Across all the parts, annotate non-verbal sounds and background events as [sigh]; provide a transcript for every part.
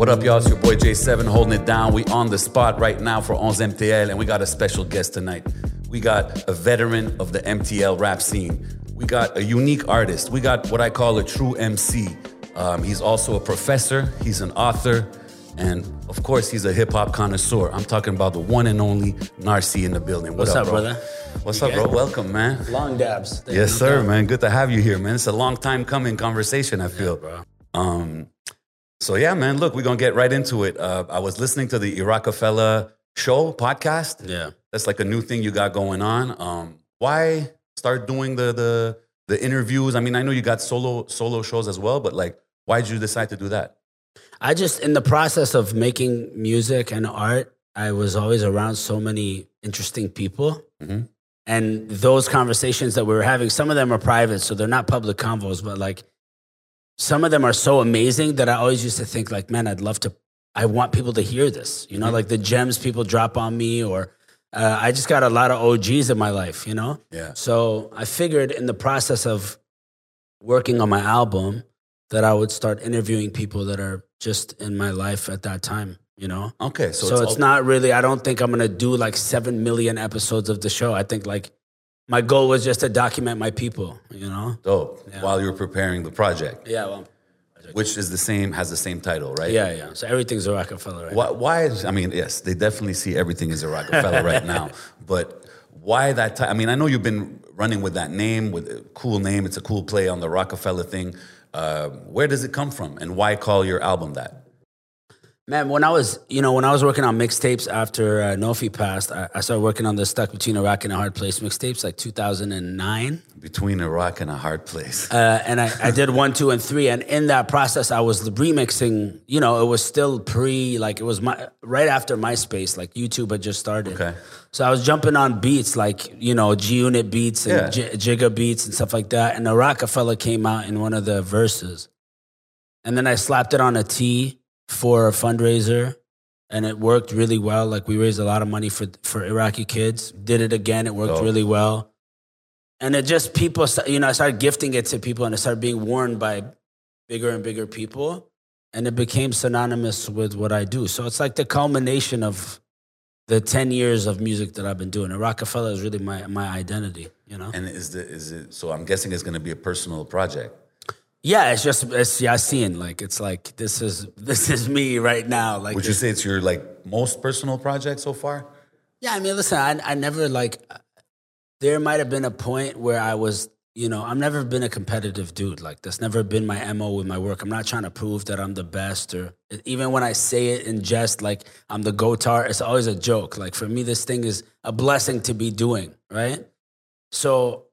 What up, y'all? It's your boy J7 holding it down. We on the spot right now for 11 MTL, and we got a special guest tonight. We got a veteran of the MTL rap scene. We got a unique artist. We got what I call a true MC. Um, he's also a professor. He's an author. And of course, he's a hip hop connoisseur. I'm talking about the one and only Narcy in the building. What What's up, bro? brother? What's You up, bro? Welcome, man. Long dabs. Thank Yes, sir, man. Good to have you here, man. It's a long time coming conversation, I feel. bro. Um, so yeah, man, look, we're gonna get right into it. Uh, I was listening to the Rockefeller show podcast. Yeah. That's like a new thing you got going on. Um, why start doing the the the interviews? I mean, I know you got solo solo shows as well, but like, why did you decide to do that? I just, in the process of making music and art, I was always around so many interesting people. Mhm. And those conversations that we were having, some of them are private, so they're not public convos, but like some of them are so amazing that I always used to think, like, man, I'd love to, I want people to hear this. You know, Mhm. like the gems people drop on me, or uh, I just got a lot of OGs in my life, you know? Yeah. So I figured in the process of working on my album that I would start interviewing people that are just in my life at that time, you know? Okay. So, So, it's, all- not really, I don't think I'm gonna do like 7 million episodes of the show. I think like my goal was just to document my people, you know? dope Yeah. while you were preparing the project, Yeah, well, which is the same has the same title, right? yeah, yeah. So everything's a Rockefeller, right? Why, why is, I mean, yes, they definitely see everything as a Rockefeller right now, [laughs] but why that time? I mean, I know you've been running with that name, with a cool name. It's a cool play on the Rockefeller thing. Uh, where does it come from, and why call your album that? Man, when I was, you know, when I was working on mixtapes after uh, Nofi passed, I, I started working on the Stuck Between a Rock and a Hard Place mixtapes like 2009. Between a rock and a hard place. Uh, and I, I did one, two, and three. And in that process, I was remixing. You know, it was still pre, like it was my right after MySpace, like YouTube had just started. Okay. So I was jumping on beats like you know G Unit beats and Yeah. J- Jigga beats and stuff like that. And the Rockefeller came out in one of the verses, and then I slapped it on a T for a fundraiser, and it worked really well. Like we raised a lot of money for for Iraqi kids. Did it again. It worked Dope. really well. And it just people, you know, I started gifting it to people, and it started being worn by bigger and bigger people, and it became synonymous with what I do. So it's like the culmination of the ten years of music that I've been doing. And Rockefeller is really my my identity, you know. And is the is it? So I'm guessing it's going to be a personal project. Yeah, it's just it's Yasin. Like it's like this is [laughs] this is me right now. Like Would you say it's your like most personal project so far? Yeah, I mean, listen, I, I never like. There might have been a point where I was, you know, I've never been a competitive dude. Like that's never been my mo with my work. I'm not trying to prove that I'm the best, or even when I say it in jest, like I'm the goatar. It's always a joke. Like for me, this thing is a blessing to be doing. Right. So,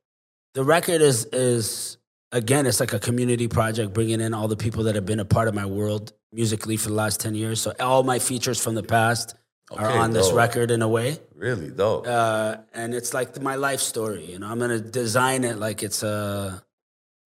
the record is is again, it's like a community project, bringing in all the people that have been a part of my world musically for the last ten years. So all my features from the past are Okay, on this record in a way Really dope. uh, and it's like my life story. You know, I'm gonna design it like it's a,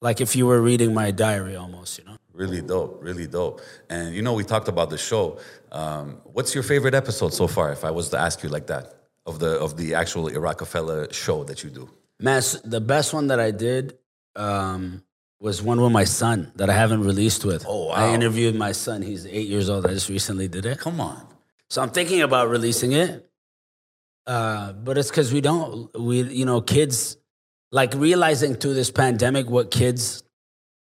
like if you were reading my diary almost. You know, Really dope, really dope. And you know, we talked about the show. Um, what's your favorite episode so far? If I was to ask you like that, of the of the actual Rockefeller show that you do. man, the best one that I did um, was one with my son that I haven't released with. Oh, wow. I interviewed my son. He's eight years old. I just recently did it. Come on, So I'm thinking about releasing it. Uh, but it's because we don't, we, you know, kids, like realizing through this pandemic what kids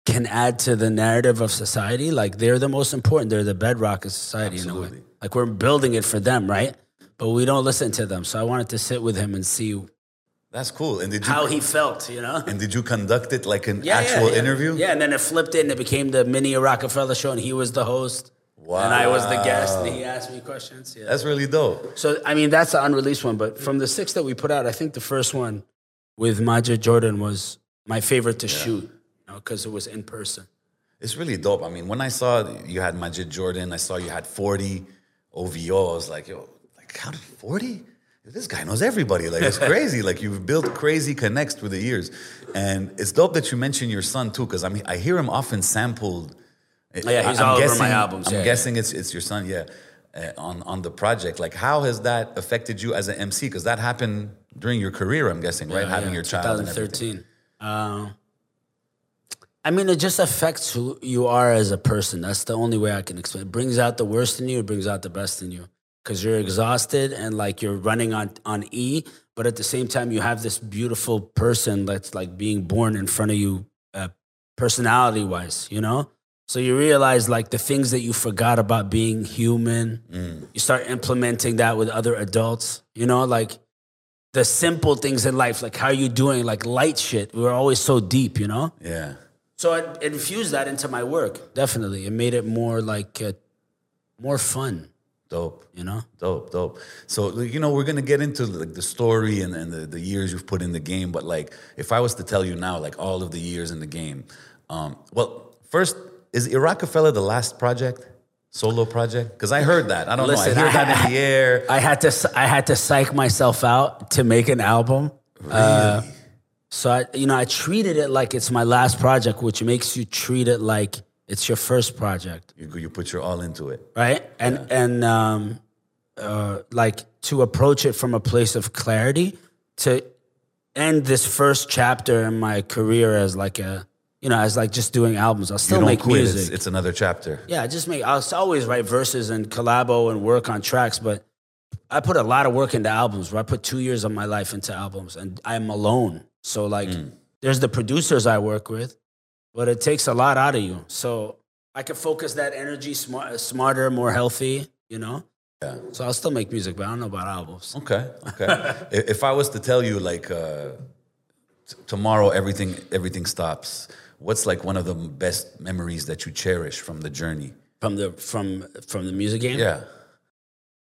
can add to the narrative of society. Like they're the most important. They're the bedrock of society in a way. Like we're building it for them, right? But we don't listen to them. So I wanted to sit with him and see that's cool. And did you how he felt, you know? and did you conduct it like an Yeah, yeah, actual yeah. interview? Yeah, and then it flipped it and it became the mini Rockefeller show and he was the host. Wow. And I was the guest and he asked me questions. Yeah. That's really dope. So I mean, that's the unreleased one. But from the six that we put out, I think the first one with Majid Jordan was my favorite to shoot, because it was in person. It's really dope. I mean, when I saw you had Majid Jordan, I saw you had 40 OVO. I was like, yo, like how did 40? This guy knows everybody. Like it's crazy. like you've built crazy connects through the years, and it's dope that you mention your son too, because I mean I hear him often sampled. yeah, he's I'm all over my guessing- albums, I'm yeah, guessing it's it's your son. Yeah, uh, on on the project. Like how has that affected you as an MC? Because that happened during your career. I'm guessing, right? Having Yeah, your child. 2013. Uh, I mean, it just affects who you are as a person. That's the only way I can explain. It brings out the worst in you. It brings out the best in you because you're exhausted and like you're running on on E. But at the same time, you have this beautiful person that's like being born in front of you, uh, personality wise. You know. So you realize like the things that you forgot about being human. You start implementing that with other adults. You know, like the simple things in life, like how you doing, like light shit. We were always so deep. You know. Yeah. So I infused that into my work. Definitely, it made it more like uh, more fun. Dope. You know. Dope, dope. So you know, we're gonna get into like the story and, and the, the years you've put in the game. But like, if I was to tell you now, like all of the years in the game, um, well, first is Rockefeller the last project, solo project? Because I heard that. I don't Listen, know. I hear I- that in the air. [laughs] I had to I had to psych myself out to make an album. Uh, Really? So I, you know, I treated it like it's my last project, which makes you treat it like it's your first project, you, you put your all into it. right? And and um, uh, like to approach it from a place of clarity to end this first chapter in my career as like a you know as like just doing albums. I'll still make quit. music. It's, it's another chapter. Yeah, I just make. I'll always write verses and collabo and work on tracks, but I put a lot of work into albums. Where I put two years of my life into albums, and I'm alone. So like, there's the producers I work with, but it takes a lot out of you. So I can focus that energy smart, smarter, more healthy. You know. Yeah. So I'll still make music, but I don't know about albums. Okay. Okay. [laughs] If I was to tell you like uh, t- tomorrow everything everything stops, what's like one of the best memories that you cherish from the journey? From the from from the music game. Yeah.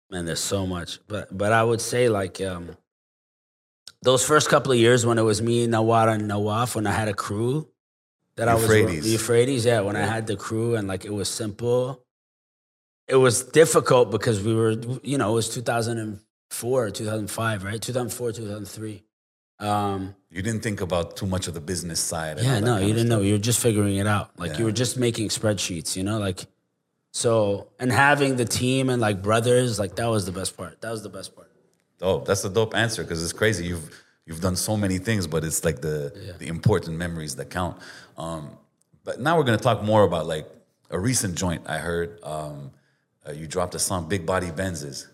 Man, there's so much. But but I would say like um, those first couple of years when it was me, Nawara, and Nawaf, when I had a crew that I was Euphrates. the Euphrates, yeah, when I had the crew and like it was simple. It was difficult because we were, you know, it was 2004, 2005, right? 2004, 2003. Um, You didn't think about too much of the business side. yeah, no, you didn't know. You were just figuring it out. Like you were just making spreadsheets, you know, like so and having the team and like brothers, like that was the best part. That was the best part. Dope. That's a dope answer because it's crazy. You've you've done so many things, but it's like the the important memories that count. Um, but now we're gonna talk more about like a recent joint I heard. Um, uh, you dropped a song, Big Body Benzes,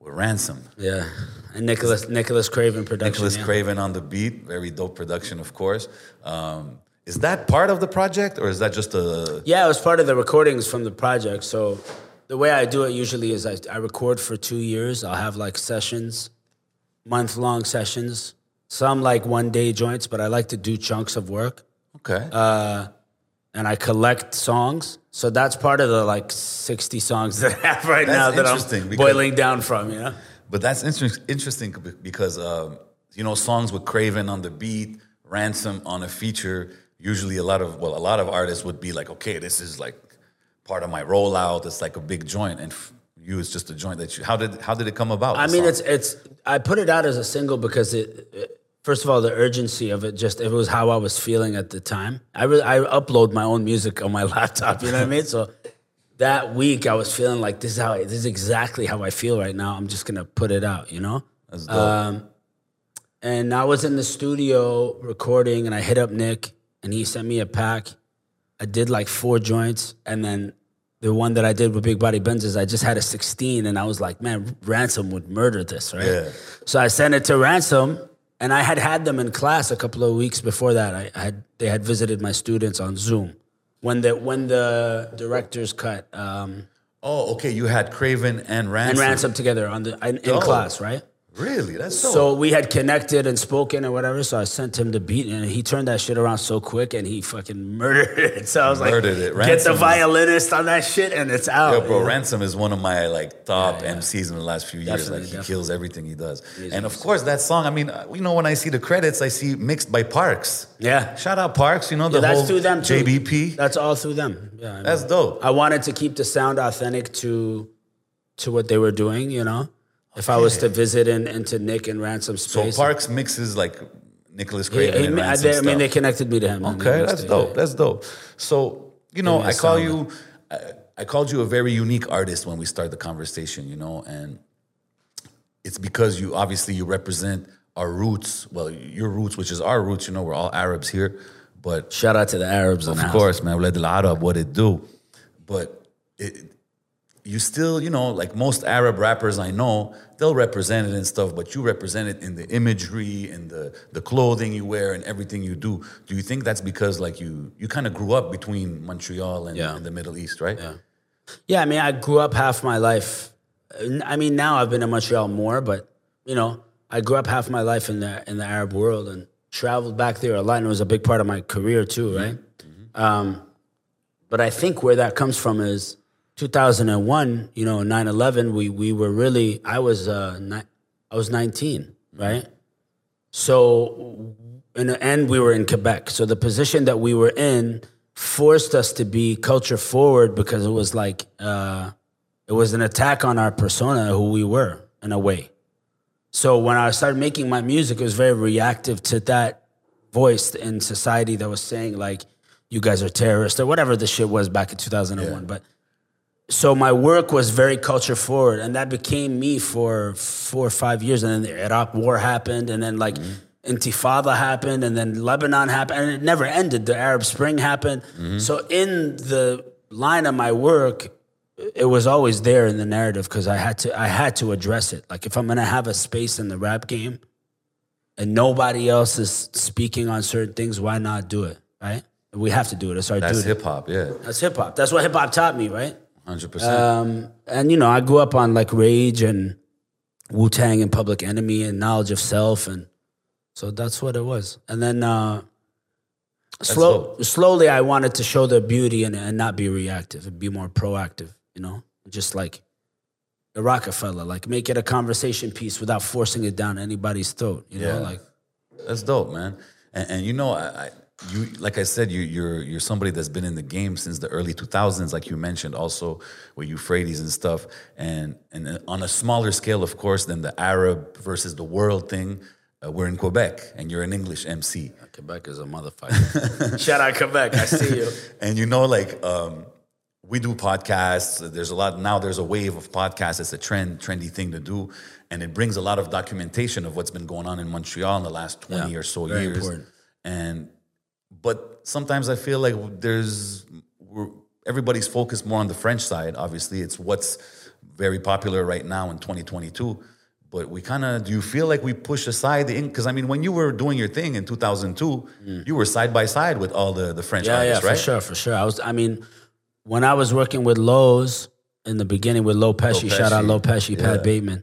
with Ransom. Yeah, and Nicholas Nicholas Craven production. Nicholas yeah. Craven on the beat, very dope production, of course. Um, is that part of the project, or is that just a? Yeah, it was part of the recordings from the project. So the way I do it usually is I, I record for two years. I'll have like sessions, month long sessions. Some like one day joints, but I like to do chunks of work. Okay. Uh, and I collect songs. So that's part of the like 60 songs [laughs] that I have right That's now that I'm because- boiling down from, you know? But that's inter- interesting because um, you know songs with Craven on the beat, Ransom on a feature. Usually, a lot of well, a lot of artists would be like, okay, this is like part of my rollout. It's like a big joint, and f- you, it's just a joint that you. How did how did it come about? I mean, song? it's it's. I put it out as a single because it, it- First of all, the urgency of it just it was how I was feeling at the time. I really, I upload my own music on my [laughs] laptop. You know what I mean? So that week, I was feeling like this is how I, this is exactly how I feel right now. I'm just gonna put it out. You know. That's dope. Um, and I was in the studio recording, and I hit up Nick, and he sent me a pack. I did like four joints, and then the one that I did with Big Body Benzes, I just had a 16, and I was like, man, Ransom would murder this, right? Yeah. So I sent it to Ransom, and I had had them in class a couple of weeks before that. I, had they had visited my students on Zoom when the when the directors cut um, oh, okay. You had Craven and Ransom. and Ransom together on the in, in Dope. class, right? Really? That's dope. So we had connected and spoken and whatever. So I sent him the beat, and he turned that shit around so quick, and he fucking [laughs] murdered it. So I was Murdered like, it. get Ransom the is- violinist on that shit, and it's out. Yo, bro, know? Ransom is one of my like top Yeah, yeah. MCs in the last few years. Definitely, like he definitely. kills everything he does. He's and of course, that song. I mean, uh, you know, when I see the credits, I see mixed by Parks. Yeah. Shout out Parks. You know the Yeah, that's whole through them too. JBP. That's all through them. Yeah, I mean, That's dope. I wanted to keep the sound authentic to to what they were doing. You know, if I was to visit in, into Nick and Ransom So space, Parks mixes like Nicholas Craven he- and I, Ransom they- I mean, they connected me to him. Okay, that's dope. yeah. That's dope. So you know, I call you, I, I called you a very unique artist when we start the conversation. You know, and it's because you obviously you represent our roots. Well, your roots, which is our roots. You know, we're all Arabs here, But Shout out to the Arabs. of course, house. man, Walad al Arab, what it do. But it, you still, you know, like most Arab rappers I know, they'll represent it and stuff, but you represent it in the imagery, in the the clothing you wear, and everything you do. Do you think that's because like you you kind of grew up between Montreal and, Yeah. and the Middle East, right? Yeah. Yeah, I mean, I grew up half my life. I mean, now I've been in Montreal more, but you know, I grew up half my life in the in the Arab world and traveled back there a lot, and it was a big part of my career too, right? Um, but I think where that comes from is 2001. You know, 9/11. We we were really. I was uh, ni- I was 19, right? So, in the end, we were in Quebec. So the position that we were in forced us to be culture forward because it was like uh, it was an attack on our persona, who we were in a way. So when I started making my music, it was very reactive to that voice in society that was saying like, "You guys are terrorists" or whatever the shit was back in 2001. But so my work was very culture forward, and that became me for four or five years. And then the Iraq War happened, and then like mm-hmm. Intifada happened, and then Lebanon happened, and it never ended. The Arab Spring happened. Mm-hmm. So in the line of my work, it was always there in the narrative because I had to I had to address it. Like if I'm gonna have a space in the rap game, and nobody else is speaking on certain things, why not do it? Right? We have to do it. It's our That's hip hop, yeah, That's hip hop. That's what hip hop taught me, right? Hundred percent. Um, and you know, I grew up on like Rage and Wu Tang and Public Enemy and Knowledge of Self, and so that's what it was. And then uh, slow, slowly, I wanted to show the beauty and, and not be reactive and be more proactive. You know, just like the Rockefeller, like make it a conversation piece without forcing it down anybody's throat. You know, Yeah. like That's dope, man. And, and you know, I, I you like I said, you you're you're somebody that's been in the game since the early 2000s, like you mentioned, also with Euphrates and stuff. And and on a smaller scale, of course, than the Arab versus the world thing. Uh, we're in Quebec, and you're an English MC. Quebec is a motherfucker. [laughs] Shout out Quebec, I see you. [laughs] and you know like um, we do podcasts there's a lot now there's a wave of podcasts it's a trend trendy thing to do and it brings a lot of documentation of what's been going on in montreal in the last 20 Yeah, or so very years important. and but sometimes i feel like there's we're, everybody's focused more on the french side obviously it's what's very popular right now in 2022 but we kind of do you feel like we push aside the because i mean when you were doing your thing in 2002 you were side by side with all the the french Mm. Yeah, artists yeah, right for sure, for sure. I was, I mean, when I was working with Lowe's in the beginning with Low Pesci, shout out Low Pesci, Pat Bateman.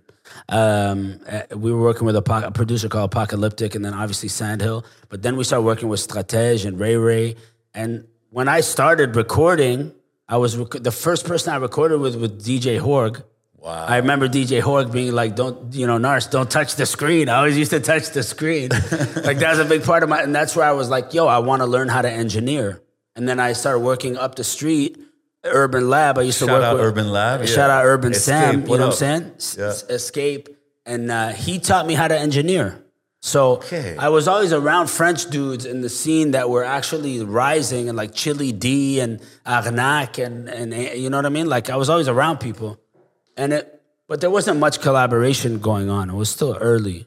Um, uh, we were working with a, a producer called Apocalyptic, and then obviously Sandhill. But then we started working with Stratege and Ray Ray. And when I started recording, I was rec- the first person I recorded with with DJ Horg. Wow. I remember DJ Horg being like, "Don't you know, Nars, don't touch the screen." I always used to touch the screen. [laughs] like that was a big part of my, and that's where I was like, "Yo, I want to learn how to engineer." And then I started working up the street, Urban Lab. I used to Shout work out with Urban Lab, Shout yeah. out Urban Escape, Sam. You know up? what I'm saying? Yeah. Escape, and uh, he taught me how to engineer. So Okay. I was always around French dudes in the scene that were actually rising, and like Chili D and Arnac, and and you know what I mean. Like I was always around people, and it, but there wasn't much collaboration going on. It was still early,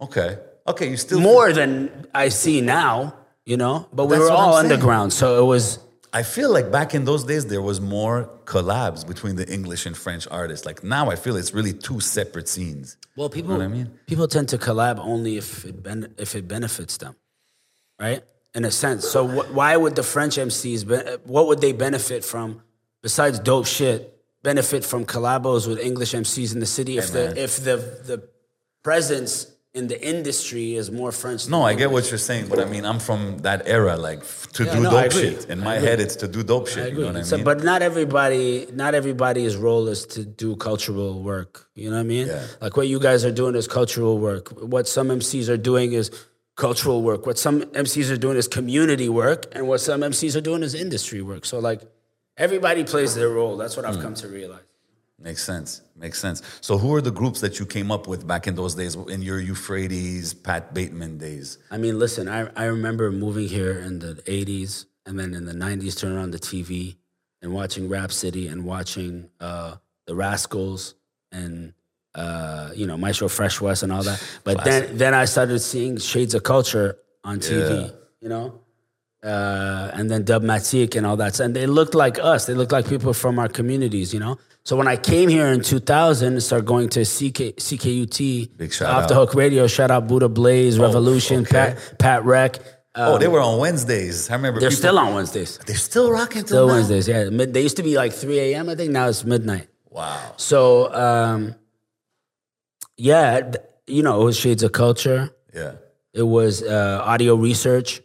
Okay. Okay, you still more than I see now. You know, but we were all underground, so it was. I feel like back in those days there was more collabs between the English and French artists. Like now I feel it's really two separate scenes. Well, people, you what I mean? people tend to collab only if it ben- if it benefits them, right? In a sense. So wh- why would the French MCs? Be- what would they benefit from besides dope shit? Benefit from collabos with English MCs in the city if man. the if the the presence in the industry is more French. No, I get what you're saying, but I mean I'm from that era, like to Yeah, do no, dope shit. In my head it's to do dope shit. I You know what I So, mean? but not everybody, not everybody's role is to do cultural work. You know what I mean? Yeah. Like what you guys are doing is cultural work. What some MCs are doing is cultural work. What some MCs are doing is community work, and what some MCs are doing is industry work. So like everybody plays their role. That's what I've hmm. come to realize. Makes sense. Makes sense. So who are the groups that you came up with back in those days in your Euphrates, Pat Bateman days? I mean, listen, I, I remember moving here in the 80s and then in the 90s turning on the TV and watching Rap City and watching uh, the Rascals and, uh, you know, Maestro Fresh Wes and all that. But then, then I started seeing Shades of Culture on TV, Yeah. you know? uh, and then Dubmatique and all that. And they looked like us. They looked like people from our communities, you know. So when I came here in 2000 and started going to CK, CKUT, Big shout Off the. Hook Radio, shout out Buddha Blaze, Revolution, okay. Pat Pat Rec. Uh, oh, they were on Wednesdays. I remember. they're people- still on Wednesdays. They're still rocking till Still now? Wednesdays, yeah. Mid, they used to be like 3 a.m. I think now it's midnight. Wow. So um, yeah, you know, it was Shades of Culture. Yeah. It was uh, audio research,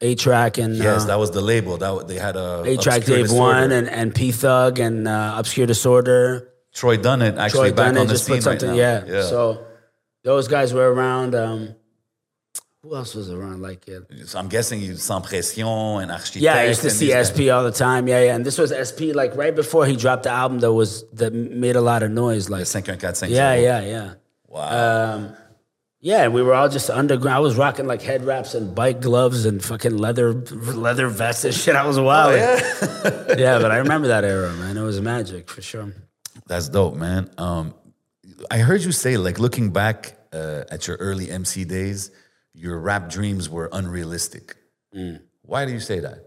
A-Trak and Yes, uh, that was the label. That they had a A-Trak Dave Disorder. One and, and P-Thugg and uh, Obscure Disorder. Troy Dunnit actually Troy back Dunn on the just scene right now. yeah. So those guys were around. Um, who else was around? Like yeah. So I'm guessing you Sans Pression and Architect. Yeah, I used to see these guys. SP all the time. Yeah, yeah. And this was SP like right before he dropped the album that was that made a lot of noise. Like 514 yeah, yeah, yeah. Wow. Um, yeah, we were all just underground. I was rocking like head wraps and bike gloves and fucking leather leather vests and shit. I was wild. Oh, yeah. [laughs] yeah, but I remember that era, man. It was magic for sure. That's dope, man. Um, I heard you say, like, looking back uh, at your early MC days, your rap dreams were unrealistic. Mm. Why do you say that?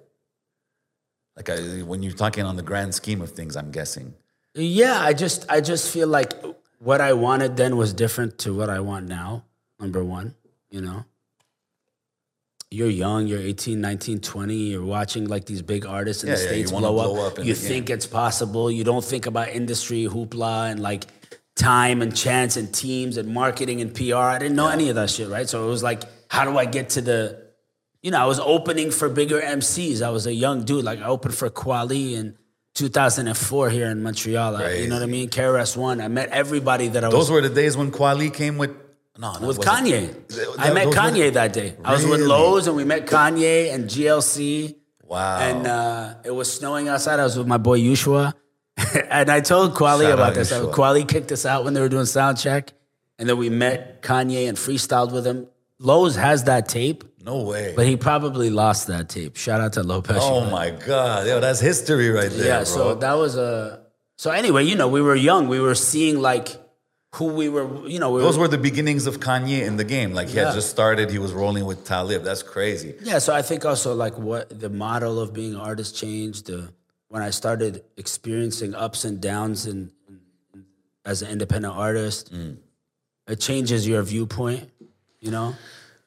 Like, I, when you're talking on the grand scheme of things, I'm guessing. Yeah, I just I just feel like what I wanted then was different to what I want now. Number one, you know. You're young, you're 18, 19, 20, you're watching like these big artists in Yeah, the yeah, States blow, blow up. up you think it's possible. You don't think about industry, hoopla, and like time and chance and teams and marketing and PR. I didn't know any of that shit, right? So it was like, how do I get to the, you know, I was opening for bigger MCs. I was a young dude. Like I opened for Kweli in 2004 here in Montreal. I- you know what I mean? KRS One. I met everybody that I was Those were the days when Kweli came with. No, that with wasn't- Kanye. I met Kanye that day. I was with Really? Lowe's and we met Kanye and GLC. Wow. And uh, it was snowing outside. I was with my boy Yushua. [laughs] and I told Kweli Shout about this. Yushua. Kweli kicked us out when they were doing sound check. And then we met Kanye and freestyled with him. Lowe's has that tape, no way. but he probably lost that tape. Shout out to Lopez. oh my God. Yo, that's history right there. yeah, bro. so that was a. So anyway, you know, we were young. We were seeing like who we were, you know, we Those were, were the beginnings of Kanye in the game. Like he Yeah. had just started, he was rolling with Talib. That's crazy. Yeah, so I think also like what the model of being an artist changed. The when I started experiencing ups and downs and as an independent artist, mm. it changes your viewpoint, you know,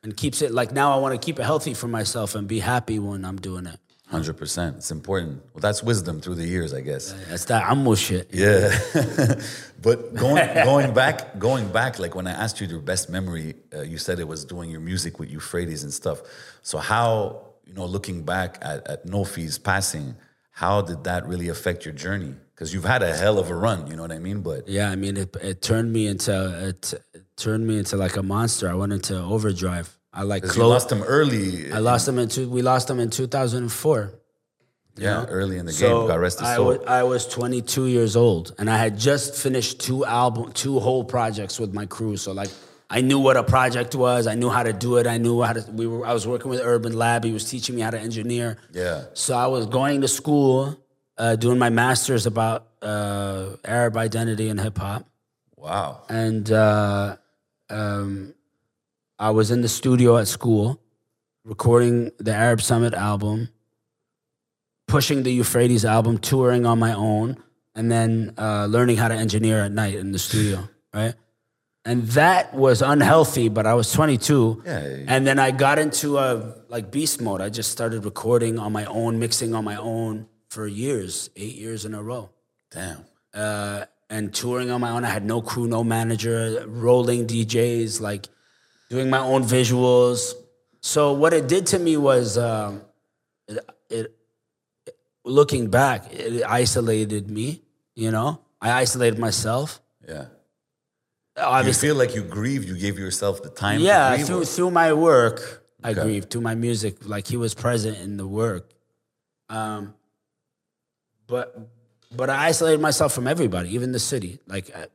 and keeps it like now I want to keep it healthy for myself and be happy when I'm doing it. Hundred percent. It's important. Well, that's wisdom through the years, I guess. That's that ammo shit. Yeah. [laughs] but going going back, going back, like when I asked you your best memory, uh, you said it was doing your music with Euphrates and stuff. So how, you know, looking back at, at Nofy's passing, how did that really affect your journey? Because you've had a hell of a run, you know what I mean? But Yeah, I mean, it, it turned me into it, it turned me into like a monster. I went into overdrive. I like lost them early. I lost them in two. We lost him in 2004. yeah, early in the So game. God rest I wa- I was 22 years old, and I had just finished two album, two whole projects with my crew. So like, I knew what a project was. I knew how to do it. I knew how to. We were. I was working with Urban Lab. He was teaching me how to engineer. Yeah. So I was going to school, uh, doing my masters about uh, Arab identity and hip hop, wow. and uh, um, I was in the studio at school, recording the Arab Summit album, pushing the Euphrates album, touring on my own, and then uh, learning how to engineer at night in the studio, [laughs] right? And that was unhealthy, but I was 22. Yeah. And then I got into a like beast mode. I just started recording on my own, mixing on my own for years, eight years in a row Damn. uh, and touring on my own. I had no crew, no manager, rolling DJs, like doing my own visuals. So what it did to me was, um, it, it, looking back, it isolated me. You know, I isolated myself. Yeah. You Obviously, feel like you grieved, you gave yourself the time yeah. to? Through or- through my work, I Okay. grieved. Through my music, like he was present in the work. Um, but but I isolated myself from everybody, even the city. Like, I-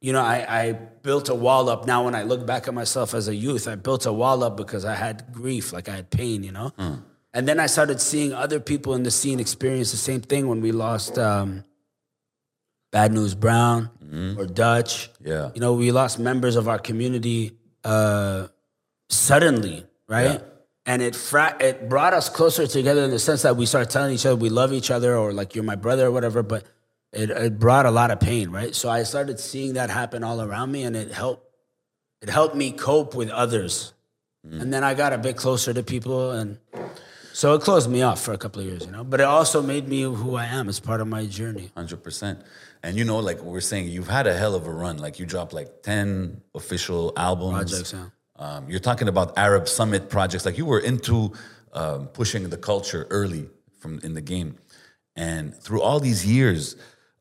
you know, I, I built a wall up. Now, when I look back at myself as a youth, I built a wall up because I had grief, like I had pain, you know. And then I started seeing other people in the scene experience the same thing when we lost um, Bad News Brown or Dutch. Yeah. You know, we lost members of our community uh, suddenly, right? and it fra- it brought us closer together in the sense that we started telling each other we love each other or like you're my brother or whatever. But it, it brought a lot of pain, right? So I started seeing that happen all around me, and it helped. It helped me cope with others, and then I got a bit closer to people, and so it closed me off for a couple of years, you know. But it also made me who I am as part of my journey. Hundred percent. And you know, like we're saying, you've had a hell of a run. Like you dropped like ten official albums. Projects, yeah. Um, you're talking about Arab Summit projects. Like you were into um, pushing the culture early from in the game, and through all these years,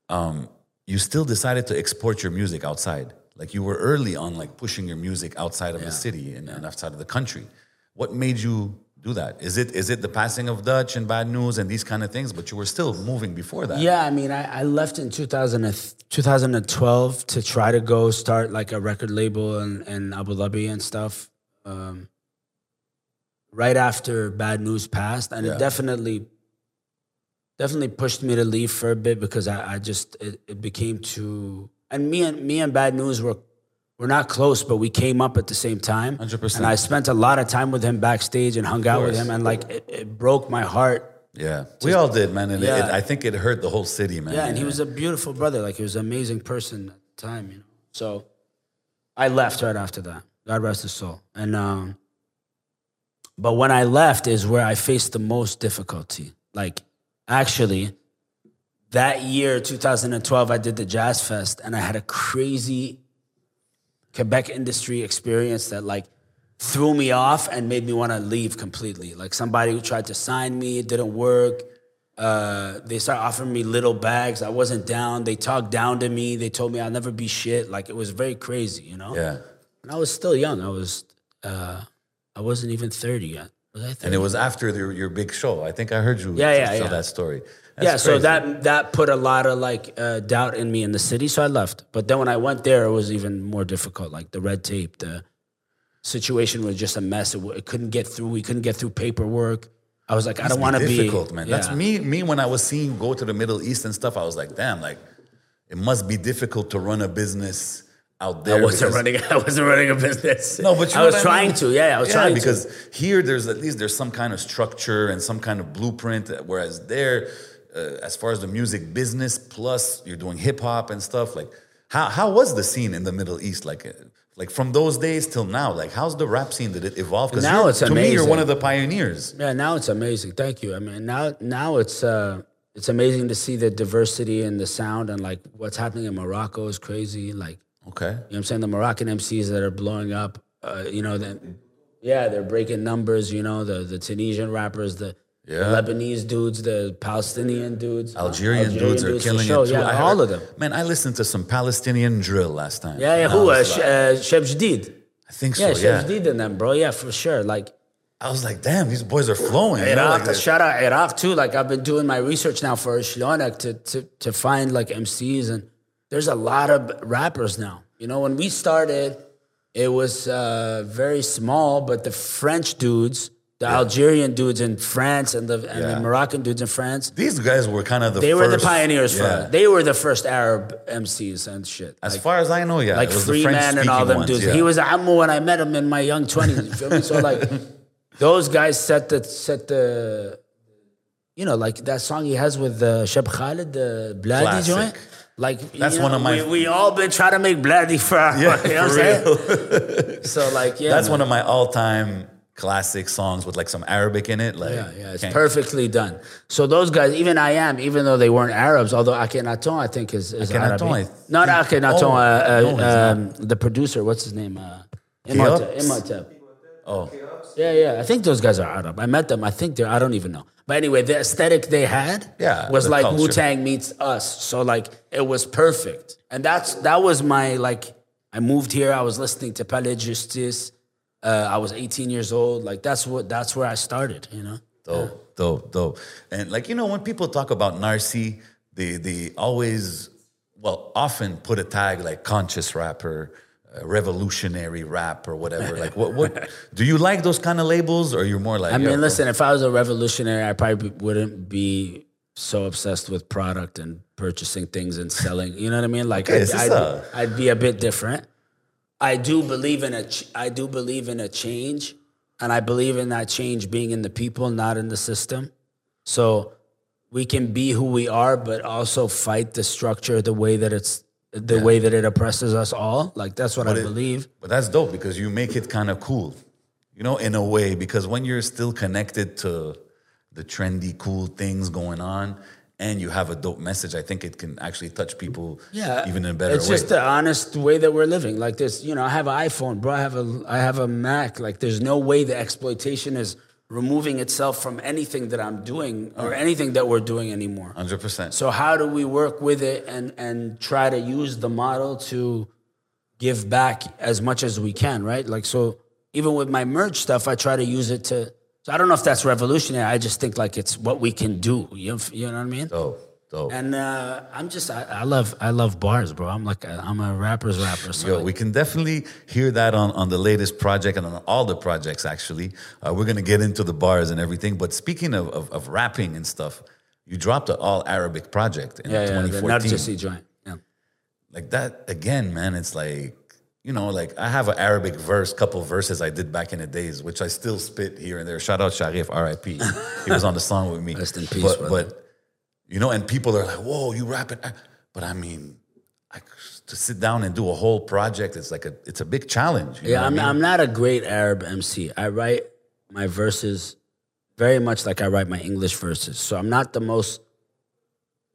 um, you still decided to export your music outside. Like you were early on, like pushing your music outside of the city and, and outside of the country. What made you do that? Is it is it the passing of Dutch and bad news and these kind of things? But you were still moving before that. Yeah, I mean, I, I left in 2000, 2012 to try to go start like a record label in, in Abu Dhabi and stuff. Um, right after Bad News passed, and Yeah. it definitely, definitely pushed me to leave for a bit because I, I just it, it became too. And me and me and Bad News were we're not close, but we came up at the same time. 100%. And I spent a lot of time with him backstage and hung out with him, and like it, it broke my heart Yeah, we all did, man. And Yeah. it, I think it hurt the whole city, man. Yeah, and he was a beautiful brother. Like he was an amazing person at the time, you know. So I left right after that. God rest his soul. And um but when I left is where I faced the most difficulty. Like actually that year 2012 I did the Jazz Fest and I had a crazy Quebec industry experience that like threw me off and made me want to leave completely. Like somebody who tried to sign me, it didn't work. Uh, they started offering me little bags. I wasn't down. They talked down to me. They told me I'll never be shit. Like it was very crazy, you know. yeah. And I was still young. I was, uh, I wasn't even thirty yet. Was I 30? And it was after your, your big show. I think I heard you Yeah, yeah, tell yeah. that story. That's yeah, so that that put a lot of like uh, doubt in me in the city, so I left. But then when I went there, it was even more difficult. Like the red tape, the situation was just a mess. It, it couldn't get through. We couldn't get through paperwork. I was like, I don't want to be difficult, man. That's me. Me when I was seeing you go to the Middle East and stuff, I was like, damn, like it must be difficult to run a business out there. I wasn't because- running. I wasn't running a business. No, but you I was trying mean? to. Yeah, I was trying because to. here there's at least there's some kind of structure and some kind of blueprint. Whereas there, uh, as far as the music business, plus you're doing hip hop and stuff. Like, how how was the scene in the Middle East? Like, uh, like from those days till now. Like, how's the rap scene? Did it evolve? Because Now it's to me, you're one of the pioneers. Yeah, now it's amazing. Thank you. I mean, now now it's uh, it's amazing to see the diversity and the sound and like what's happening in Morocco is crazy. Like Okay. You know what I'm saying? The Moroccan MCs that are blowing up, uh, you know, that yeah, they're breaking numbers, you know, the the Tunisian rappers, the, the Yeah. Lebanese dudes, the Palestinian dudes, uh, Algerian, dudes are killing sure. it too. Yeah, I all heard- of them. Man, I listened to some Palestinian drill last time. Yeah, yeah. Who? Uh, like- uh, Sheb Jadid. I think so. Yeah, Yeah. Sheb Jadid and them, bro. Yeah, for sure. Like I was like, damn, these boys are flowing. You know, Iraq, like, shout out Iraq too. Like I've been doing my research now for Shlonak to, to to find like MCs and there's a lot of rappers now. You know, when we started, it was uh, very small, but the French dudes, the Algerian dudes in France and the and Yeah. the Moroccan dudes in France, these guys were kind of the they were the first- pioneers for yeah. it. They were the first Arab MCs and shit. As Like- far as I know, yeah. like it was the Freeman and all them ones, dudes. yeah. He was Ammu when I met him in my young twenties. You feel me? So like, [laughs] those guys set the set the, you know, like that song he has with uh, Cheb Khaled, the Bladi Classic. joint. Like That's one know, of my- We, we all been trying to make bloody [laughs] for, Yeah, you know what I'm for saying? [laughs] So like, yeah, That's man. one of my all-time classic songs with like some Arabic in it. Like, Yeah, yeah, it's perfectly done. So those guys, even I am, even though they weren't Arabs, although Akhenaton I think is, is Akhenaton, Arabic. I Not think- Akhenaton, oh, uh, no, uh, um, the producer, what's his name? Uh, Imhotep. Imhotep. Oh, Yeah, yeah. I think those guys are Arab. I met them. I think they're. I don't even know. But anyway, the aesthetic they had Yeah, was the like culture. Wu Tang meets us. So like it was perfect, and that's that was my like. I moved here. I was listening to Palais Justice. Uh, I was 18 years old. Like that's what that's where I started. You know. dope, dope, dope. And like you know, when people talk about Narcy, they they always, well, often put a tag like conscious rapper. Uh, Revolutionary rap or whatever. Like, what? What do you like those kind of labels, or you're more like? I yo, mean, listen. If I was a revolutionary, I probably wouldn't be so obsessed with product and purchasing things and selling. You know what I mean? Like, Okay, I'd, I'd, a- I'd be a bit different. I do believe in a. ch- I do believe in a change, and I believe in that change being in the people, not in the system. So we can be who we are, but also fight the structure the way that it's the way that it oppresses us all. Like that's what I it- believe. But that's dope because you make it kind of cool, you know, in a way. Because when you're still connected to the trendy, cool things going on, and you have a dope message, I think it can actually touch people, Yeah, even in a better way. It's way. just the honest way that we're living. Like this, you know, I have an iPhone, bro. I have a I have a Mac. Like there's no way the exploitation is removing itself from anything that I'm doing or anything that we're doing anymore. Hundred percent. So how do we work with it and and try to use the model to give back as much as we can, right? Like so even with my merch stuff, I try to use it to so I don't know if that's revolutionary. I just think like it's what we can do. You know, you know what I mean? Dope, dope. And uh, I'm just I, I love I love bars, bro. I'm like a, I'm a rapper's rapper. So Yo, like, we can definitely hear that on, on the latest project and on all the projects, actually. Uh, we're going to get into the bars and everything. But speaking of, of, of rapping and stuff, you dropped an all Arabic project in yeah, yeah, the 2014. Narcissi joint. Yeah. like that, again, man, it's like, you know, like I have an Arabic verse, couple verses I did back in the days, which I still spit here and there. Shout out Sharif, RIP. he was on the song with me. Rest in peace, But, brother. but you know, and people are like, whoa, you rap it. But I mean, I, to sit down and do a whole project, it's like a, it's a big challenge. you Yeah, what I I'm, mean? I'm not a great Arab MC. I write my verses very much like I write my English verses. So I'm not the most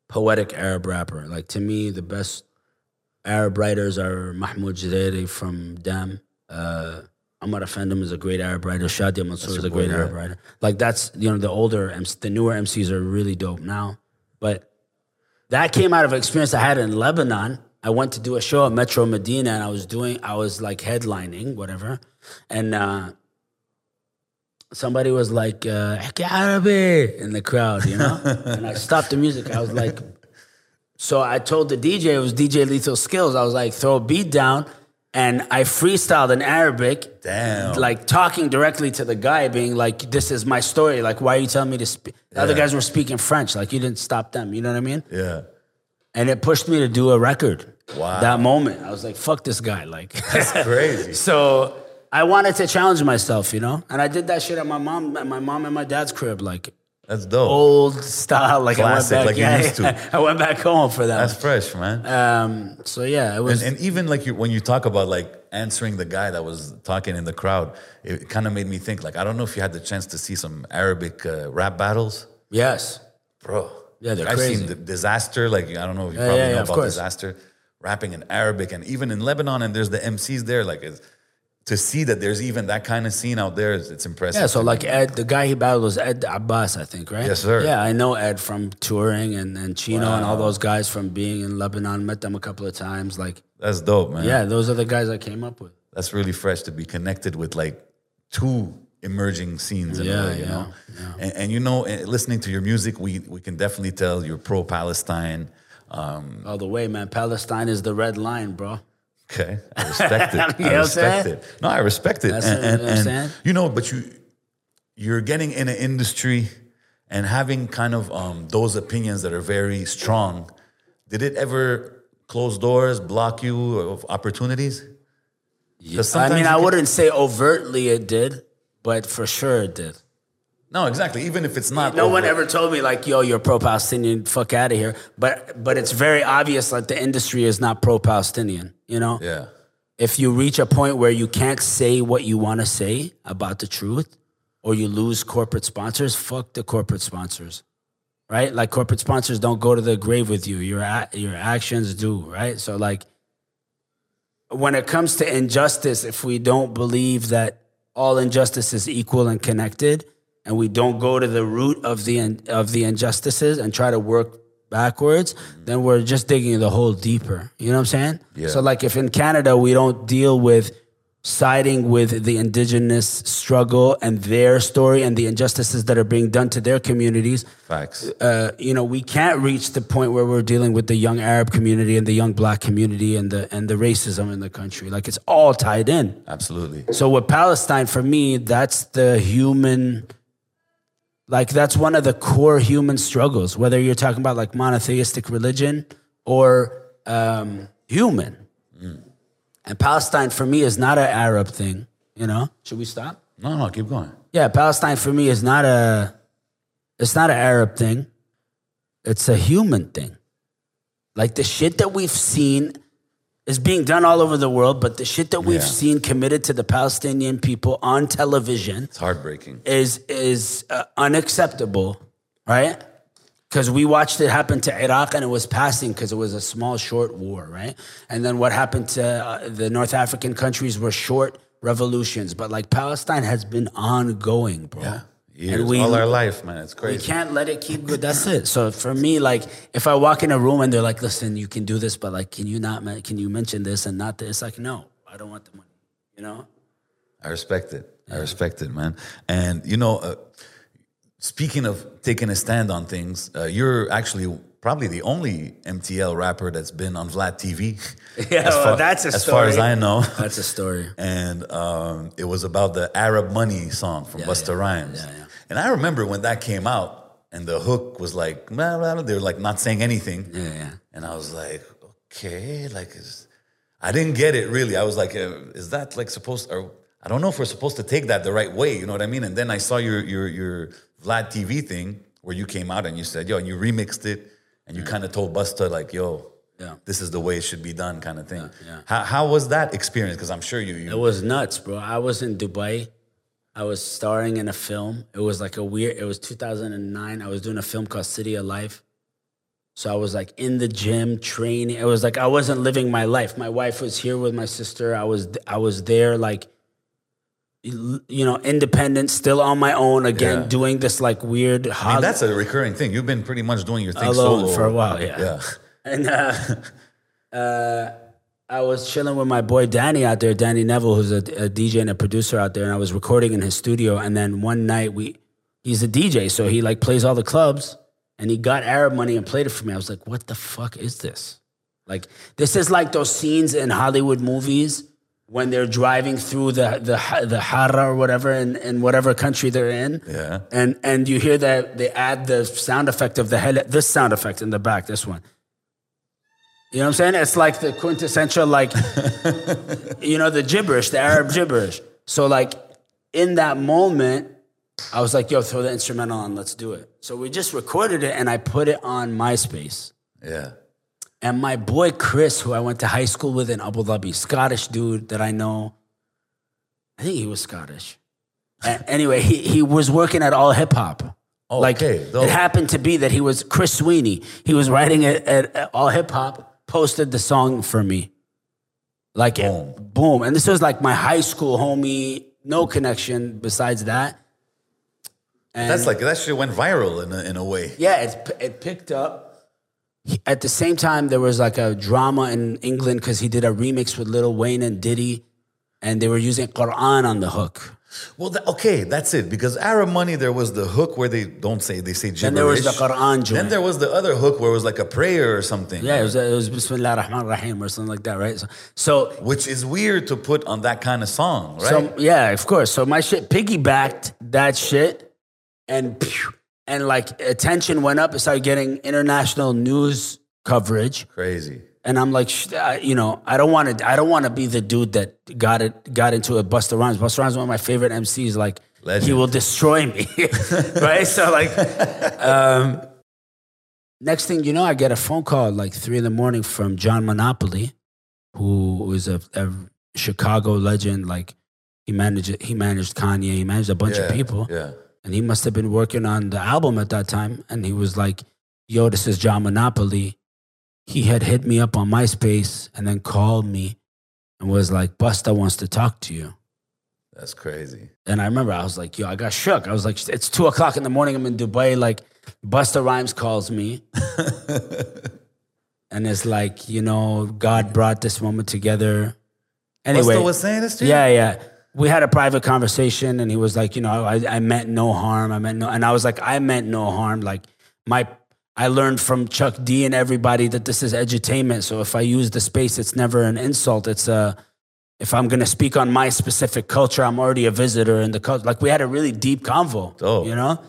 poetic Arab rapper. Like to me, the best Arab writers are Mahmoud Jaderi from Dam. Uh, Amar Effendim is a great Arab writer. Shadia Mansour is a boy, great yeah. Arab writer. Like that's you know the older MC, the newer MCs are really dope now. But that came out of an experience I had in Lebanon. I went to do a show at Metro Medina and I was doing, I was like headlining, whatever. And uh, somebody was like, uh, Arabi in the crowd, you know? [laughs] and I stopped the music. I was like, so I told the DJ, it was DJ Lethal Skills. I was like, throw a beat down. And I freestyled in Arabic. Damn. Like talking directly to the guy, being like, this is my story. Like, why are you telling me to speak? The other guys were speaking French. Like, you didn't stop them. You know what I mean? yeah. and it pushed me to do a record. Wow. That moment, I was like, "Fuck this guy!" Like, [laughs] that's Crazy. [laughs] so I wanted to challenge myself, you know, and I did that shit at my mom, at my mom and my dad's crib, like That's dope. old style. Like Classic, I went back, like you used to. [laughs] I went back home for that. That's fresh, man. um, so yeah, it was. and, and even like you, when you talk about like answering the guy that was talking in the crowd, it kind of made me think like I don't know if you had the chance to see some Arabic uh, rap battles, yes, bro. Yeah, they're I've crazy. seen the disaster. Like I don't know if you Yeah, probably yeah, know yeah, about disaster, rapping in Arabic, and even in Lebanon, and there's the MCs there. Like it's, to see that there's even that kind of scene out there, it's, impressive. yeah. So like. Ed, the guy he battled was Ed Abbas, I think, right? Yes, sir. Yeah, I know Ed from touring and and Chino and all those guys from being in Lebanon. Met them a couple of times. Like, that's dope, man. yeah, those are the guys I came up with. that's really fresh to be connected with like two emerging scenes in Yeah, a way, you yeah, know. And, and you know, eh, listening to your music, we we can definitely tell you're pro Palestine. Um, All the way, man. Palestine is the red line, bro. Okay, [laughs] I respect it. You know what I I'm respect saying? it. No, I respect it. That's and, and, know what I'm and, saying? you know, but you you're getting in an industry and having kind of um, those opinions that are very strong. Did it ever close doors, block you of opportunities? 'Cause I mean, I wouldn't say overtly it did, but for sure it did. No, exactly. Even if it's not, No one ever told me like, "Yo, you're pro-Palestinian, fuck out of here." But but it's very obvious that the industry is not pro-Palestinian. You know, Yeah. if you reach a point where you can't say what you want to say about the truth, or you lose corporate sponsors, fuck the corporate sponsors, right? Like corporate sponsors don't go to the grave with you. Your your actions do, right? So like, when it comes to injustice, if we don't believe that all injustice is equal and connected, and we don't go to the root of the of the injustices and try to work backwards, then we're just digging the hole deeper. You know what I'm saying? Yeah. So like, if in Canada we don't deal with siding with the indigenous struggle and their story and the injustices that are being done to their communities, Facts. uh, you know, we can't reach the point where we're dealing with the young Arab community and the young black community and the and the racism in the country. Like it's all tied in. Absolutely. So with Palestine, for me, that's the human. Like that's one of the core human struggles. Whether you're talking about like monotheistic religion or um, human, and Palestine for me is not an Arab thing. You know, should we stop? No, no, keep going. Yeah, Palestine for me is not a it's not an Arab thing. It's a human thing. Like the shit that we've seen is being done all over the world, but the shit that we've Yeah. seen committed to the Palestinian people on television It's heartbreaking. is is uh, unacceptable, right? Because we watched it happen to Iraq and it was passing because it was a small, short war, right? And then what happened to uh, the North African countries were short revolutions, but like Palestine has been ongoing, bro. Yeah. Years, we all our life, man. It's crazy. we can't let it keep good. That's it. So for me, like if I walk in a room and they're like, "Listen, you can do this, but like, can you not? Can you mention this and not this?" Like, no, I don't want the money. You know? I respect it. I respect it, man. And you know, uh, speaking of taking a stand on things, uh, you're actually probably the only MTL rapper that's been on Vlad TV. [laughs] Yeah, as well, far, that's a as far as. I know. [laughs] That's a story. [laughs] and um, it was about the Arab Money song from Busta yeah. Rhymes. Yeah, yeah. And I remember when that came out, and the hook was like, blah, blah, blah, they were like not saying anything. Yeah, yeah. And I was like, okay, like, is, I didn't get it really. I was like, uh, is that like supposed, or I don't know if we're supposed to take that the right way, you know what I mean? And then I saw your your your Vlad TV thing where you came out and you said, yo, and you remixed it, and you kind of told Busta like, yo, Yeah. this is the way it should be done, kind of thing. yeah. How how was that experience? Because I'm sure you It was nuts, bro. I was in Dubai. I was starring in a film. It was like a weird. It was 2009. I was doing a film called City of Life. So I was like in the gym training. It was like I wasn't living my life. My wife was here with my sister. I was I was there like you know, independent, still on my own again, Yeah. doing this like weird I mean, that's a recurring thing. You've been pretty much doing your thing alone solo for a while, yeah. Yeah. And uh, [laughs] uh, I was chilling with my boy Danny out there, Danny Neville, who's a, a DJ and a producer out there, and I was recording in his studio. And then one night we, he's a DJ, so he like plays all the clubs, and he got Arab money and played it for me. I was like, what the fuck is this? Like this is like those scenes in Hollywood movies when they're driving through the the the Hara or whatever in, in whatever country they're in. Yeah. And and you hear that they add the sound effect of the this sound effect in the back, this one. You know what I'm saying? It's like the quintessential, like, [laughs] you know, the gibberish, the Arab gibberish. So, like, in that moment, I was like, yo, throw the instrumental on, let's do it. So we just recorded it and I put it on MySpace. Yeah. And my boy Chris, who I went to high school with in Abu Dhabi, Scottish dude that I know, I think he was Scottish. Anyway, he, he was working at All Hip Hop. Oh, like okay, it happened to be that he was Chris Sweeney. He was writing at, at, at All Hip Hop, posted the song for me. Like Boom. boom. And this was like my high school homie, no connection besides that. And That's like that shit went viral in a, in a way. yeah, it, it picked up. He- At the same time, there was like a drama in England because he did a remix with Lil Wayne and Diddy, and they were using Quran on the hook. Well, th- okay, that's it. Because Arab Money, there was the hook where they don't say they say gibberish. Then there was the Quran Then there was the other hook where it was like a prayer or something. Yeah, it was, it was Bismillah Rahman Rahim or something like that, right? So, so, Which is weird to put on that kind of song, right? so yeah, of course. So my shit piggybacked that shit, and phew, and like attention went up. It started getting international news coverage. Crazy. And I'm like, sh- I- you know, I don't want to. I don't want to be the dude that got it, got into it. Busta Rhymes. Busta Rhymes is one of my favorite MCs. Like, Legend. he will destroy me, [laughs] right? So like, um, next thing you know, I get a phone call at like three in the morning from John Monopoly, who is a, a Chicago legend. Like, he managed he managed Kanye. He managed a bunch Yeah, of people Yeah. And he must have been working on the album at that time. And he was like, "Yo, this is John Monopoly." He had hit me up on MySpace and then called me and was like, "Busta wants to talk to you." That's crazy. And I remember I was like, "Yo," I got shook. I was like, "It's two o'clock in the morning. I'm in Dubai. Like, Busta Rhymes calls me." [laughs] And it's like, you know, God brought this moment together. Anyway, Busta was saying this to you? yeah, yeah. We had a private conversation, and he was like, you know, I, I meant no harm. I meant no, and I was like, I meant no harm. Like my, I learned from Chuck D and everybody that this is edutainment. So if I use the space, it's never an insult. It's a, if I'm gonna speak on my specific culture, I'm already a visitor in the culture. Like we had a really deep convo, Dope. you know.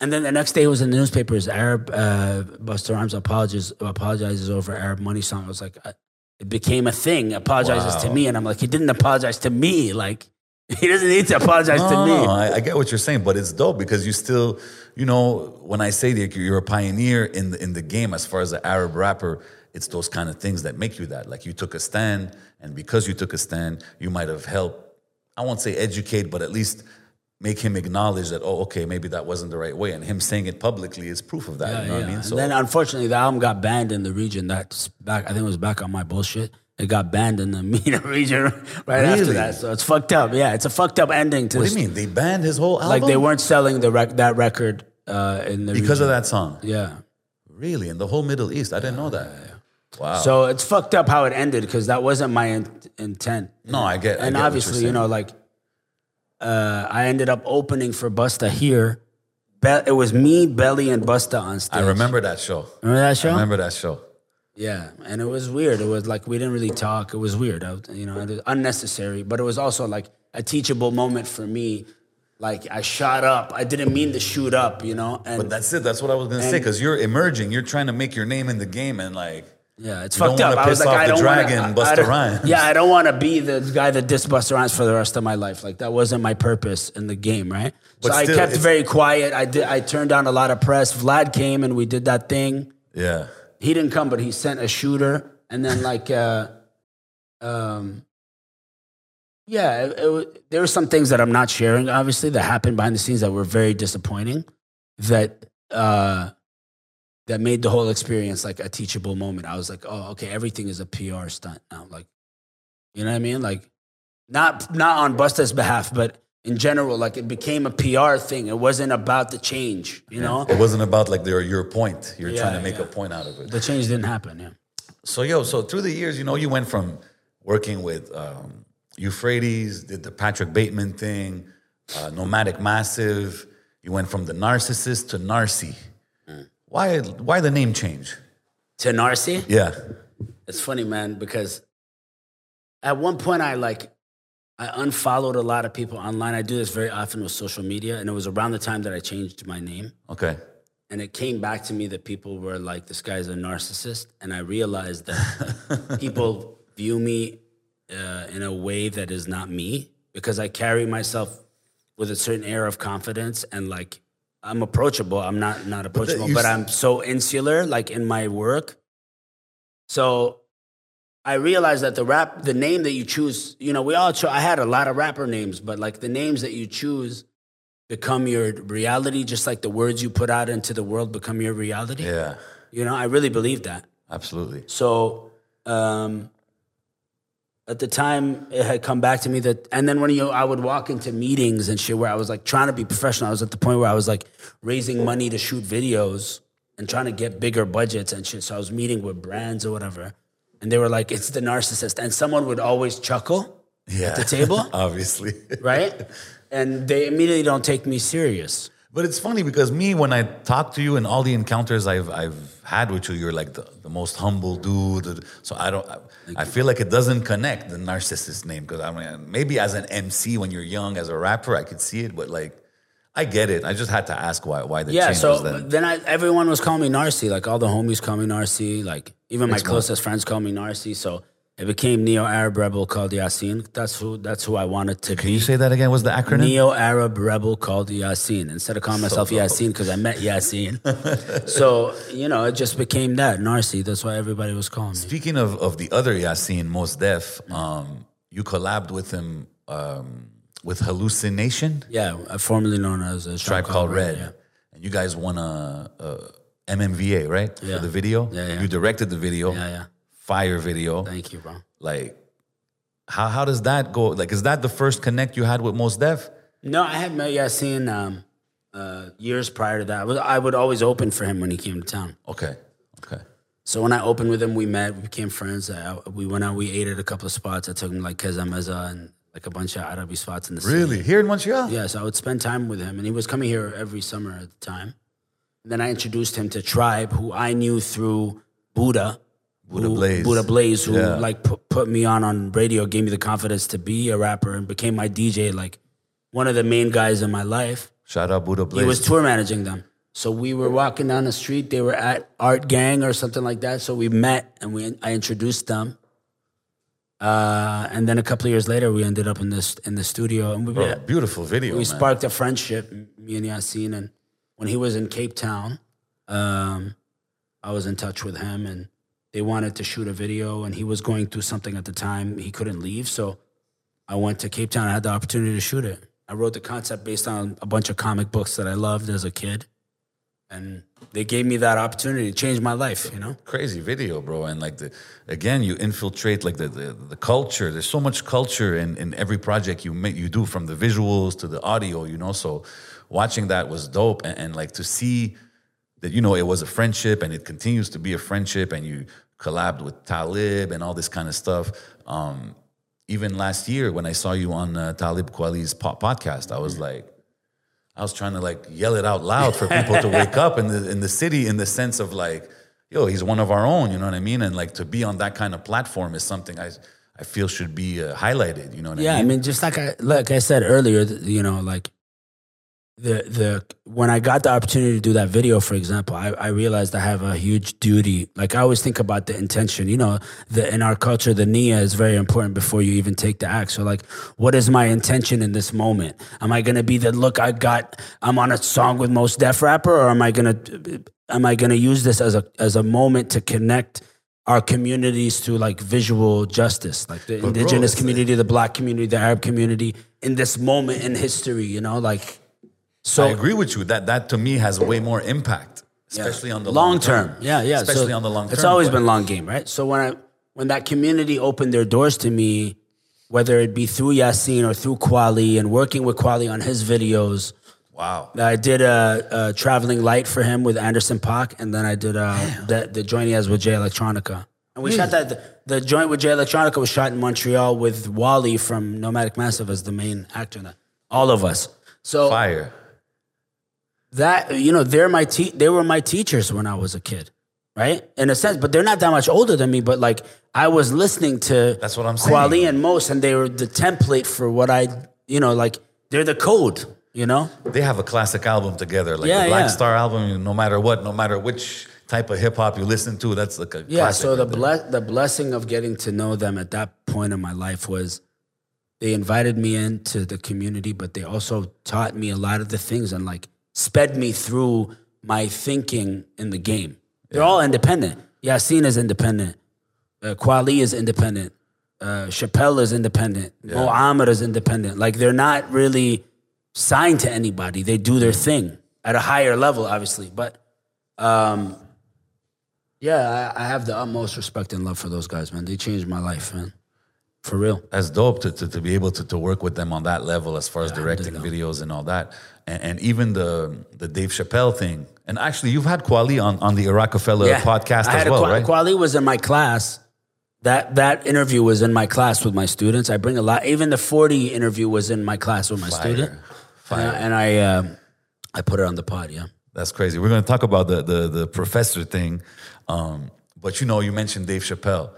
And then the next day it was in the newspapers. Arab uh, Busta Rhymes apologizes apologizes over Arab money song. I was like, I, it became a thing. Apologizes to me, and I'm like, he didn't apologize to me. Like, [laughs] He doesn't need to apologize No, to me. no, I, I get what you're saying, but it's dope because you still, you know, when I say that you're a pioneer in the, in the game as far as an Arab rapper, it's those kind of things that make you that. Like you took a stand, and because you took a stand, you might have helped. I won't say educate, but at least make him acknowledge that. Oh, okay, maybe that wasn't the right way, and him saying it publicly is proof of that. you know what I mean? And then unfortunately, the album got banned in the region. That's back. I think it was back on my bullshit. It got banned in the [laughs] MENA region right after that. So it's fucked up. Yeah, it's a fucked up ending to what do you mean they banned his whole album? Like they weren't selling the rec- that record uh, in the because region. of that song. Yeah. Really, in the whole Middle East, I didn't know that. Wow. So it's fucked up how it ended because that wasn't my in- intent. no, I get. I and get what obviously, you know, like uh, I ended up opening for Busta here. Be- it was me, Belly, and Busta on stage. I remember that show. Remember that show? I remember that show. Yeah, and it was weird. It was like we didn't really talk. It was weird. I, you know, it was unnecessary, but it was also like a teachable moment for me. Like I shot up. I didn't mean to shoot up. You know, and But that's it. That's what I was gonna say. Because you're emerging. You're trying to make your name in the game, and like, yeah, it's you fucked up. I was piss like, off I the don't dragon, wanna, I- Busta I Rhymes. [laughs] Yeah, I don't want to be the guy that dissed Busta Rhymes for the rest of my life. Like that wasn't my purpose in the game, right? But so I kept very quiet. I did. I turned down a lot of press. Vlad came and we did that thing. yeah, he didn't come, but he sent a shooter, and then like, uh, um, yeah, it, it, there were some things that I'm not sharing, obviously, that happened behind the scenes that were very disappointing, that uh, that made the whole experience like a teachable moment. I was like, oh, okay, everything is a PR stunt now, like, you know what I mean? Like, not not on Busta's behalf, but in general, like it became a PR thing. It wasn't about the change, you know. it wasn't about like your your point. You're Yeah, trying to make yeah. a point out of it. The change didn't happen. Yeah. So yo, so through the years, you know, you went from working with um, Euphrates, did the Patrick Bateman thing, uh, Nomadic Massive. You went from the narcissist to Narcy. Why why the name change? To Narcy? Yeah, It's funny, man, because at one point I like I unfollowed a lot of people online. I do this very often with social media, and it was around the time that I changed my name. okay. And it came back to me that people were like, "This guy's a narcissist," and I realized that [laughs] people view me uh, in a way that is not me because I carry myself with a certain air of confidence and like I'm approachable. I'm not not approachable, you but I'm so insular, like in my work. So I realized that the rap, the name that you choose, you know, we all. Cho- I had a lot of rapper names, but like the names that you choose become your reality, just like the words you put out into the world become your reality. Yeah, You know, I really believe that. absolutely. So um, at the time, it had come back to me that, and then when you, I would walk into meetings and shit where I was like trying to be professional. I was at the point where I was like raising money to shoot videos and trying to get bigger budgets and shit. So I was meeting with brands or whatever, and they were like, "It's the narcissist," and someone would always chuckle Yeah, at the table, [laughs] obviously. right? And they immediately don't take me serious. But it's funny because me, when I talk to you and all the encounters I've I've had with you, you're like the, the most humble dude. So I don't. I, I feel like it doesn't connect the narcissist name because I mean maybe as an MC when you're young as a rapper I could see it, but like I get it. I just had to ask why why the Yeah, change so then. then I, everyone was calling me Narcy. Like all the homies call me Narcy. Like even my closest friends call me Narcy. So it became Neo Arab Rebel called Yasin. That's who. That's who I wanted to Can be. you say that again? What's the acronym? Neo Arab Rebel called Yasin instead of calling myself. [laughs] Yasin because I met Yasin. [laughs] so you know, it just became that Narcy. That's why everybody was calling me. Speaking of of the other Yasin, Mos Def, um, you collabed with him um, with Halluci Nation. Yeah, uh, formerly known as a Tribe Called Red. Yeah. And you guys won a, a MMVA, right? Yeah. For the video. Yeah, yeah. You directed the video. yeah, yeah. Fire video. Thank you, bro. Like, how how does that go? Like, is that the first connect you had with Mos Def? No, I had met Yasin um, uh, years prior to that. I, was, I would always open for him when he came to town. Okay. Okay. So when I opened with him, we met, we became friends. I, we went out, we ate at a couple of spots. I took him like Kaza Maza and like a bunch of Arabi spots in the city. Really? Here in Montreal? Yeah, so I would spend time with him, and he was coming here every summer at the time. And then I introduced him to Tribe, who I knew through Buddha, Buddha who- Blaze. Buddha Blaze, who Yeah. like put, put me on on radio, gave me the confidence to be a rapper, and became my DJ, like one of the main guys in my life. Shout out Buddha Blaze. He was tour managing them. So we were walking down the street. They were at Art Gang or something like that. So we met and we I introduced them. Uh, and then a couple of years later, we ended up in this in the studio, and we Bro, beautiful video. we man. sparked a friendship, me and Yassine. And when he was in Cape Town, um, I was in touch with him, and they wanted to shoot a video, and he was going through something at the time. He couldn't leave, so I went to Cape Town. I had the opportunity to shoot it. I wrote the concept based on a bunch of comic books that I loved as a kid, and they gave me that opportunity to change my life. You know. crazy video, bro. And like the again, you infiltrate like the the, the culture. There's so much culture in, in every project you make you do, from the visuals to the audio. You know, so watching that was dope, and, and like to see that you know it was a friendship, and it continues to be a friendship, and you collabed with Talib and all this kind of stuff. Um, even last year when I saw you on uh, Talib Kweli's po- podcast, I was like. I was trying to like yell it out loud for people to wake up in the in the city in the sense of like, yo, he's one of our own, you know what I mean? And like to be on that kind of platform is something I I feel should be uh, highlighted, you know what Yeah, I I mean? mean, just like I like I said earlier, you know, like the the when I got the opportunity to do that video, for example, I, I realized I have a huge duty. Like I always think about the intention. You know, the in our culture, the nia is very important before you even take the act. So, like, what is my intention in this moment? Am I gonna be the look I got? I'm on a song with Mos Def rapper, or am I gonna am I gonna use this as a as a moment to connect? Our communities to like visual justice, like the bro, indigenous it's- community, the black community, the Arab community, in this moment in history, you know, like so I agree with you that that to me has way more impact, especially on the long, term. Yeah, yeah. Especially So on the long term. It's always but- been long game, right? So when I when that community opened their doors to me, whether it be through Yassine or through Kweli and working with Kweli on his videos, wow. I did a, a traveling light for him with Anderson Paak, and then I did uh, the the joint he has with Jay Electronica. And we shot that. The, the joint with Jay Electronica was shot in Montreal with Wally from Nomadic Massive as the main actor. In that. All of us. So Fire. That you know they're my te- they were my teachers when I was a kid, right? In a sense, but they're not that much older than me. But like I was listening to That's what I'm saying. Kweli and Mos, and they were the template for what I you know like they're the code, you know. They have a classic album together, like Yeah, the Black yeah. Star album. No matter what, no matter which type of hip hop you listen to, that's like a Yeah. classic. So the bless the blessing of getting to know them at that point in my life was they invited me into the community, but they also taught me a lot of the things and like sped me through my thinking in the game. They're all independent. Yassine is independent. Uh, Kweli is independent. Uh, Chappelle is independent. Mo Amer is independent. Like they're not really signed to anybody. They do their thing at a higher level, obviously. But um, yeah, I, I have the utmost respect and love for those guys, man. They changed my life, man. For real. that's dope to, to, to be able to, to work with them on that level as far as directing videos and all that. And, and even the the Dave Chappelle thing. And actually, you've had Kweli on, on the Rockefeller podcast I as had well, Kwa- right? Kweli was in my class. That that interview was in my class with my students. I bring a lot. Even the forty interview was in my class with my student. Fire. And I and I, um, I put it on the pod. Yeah. That's crazy. We're going to talk about the the, the professor thing, um, but you know, you mentioned Dave Chappelle.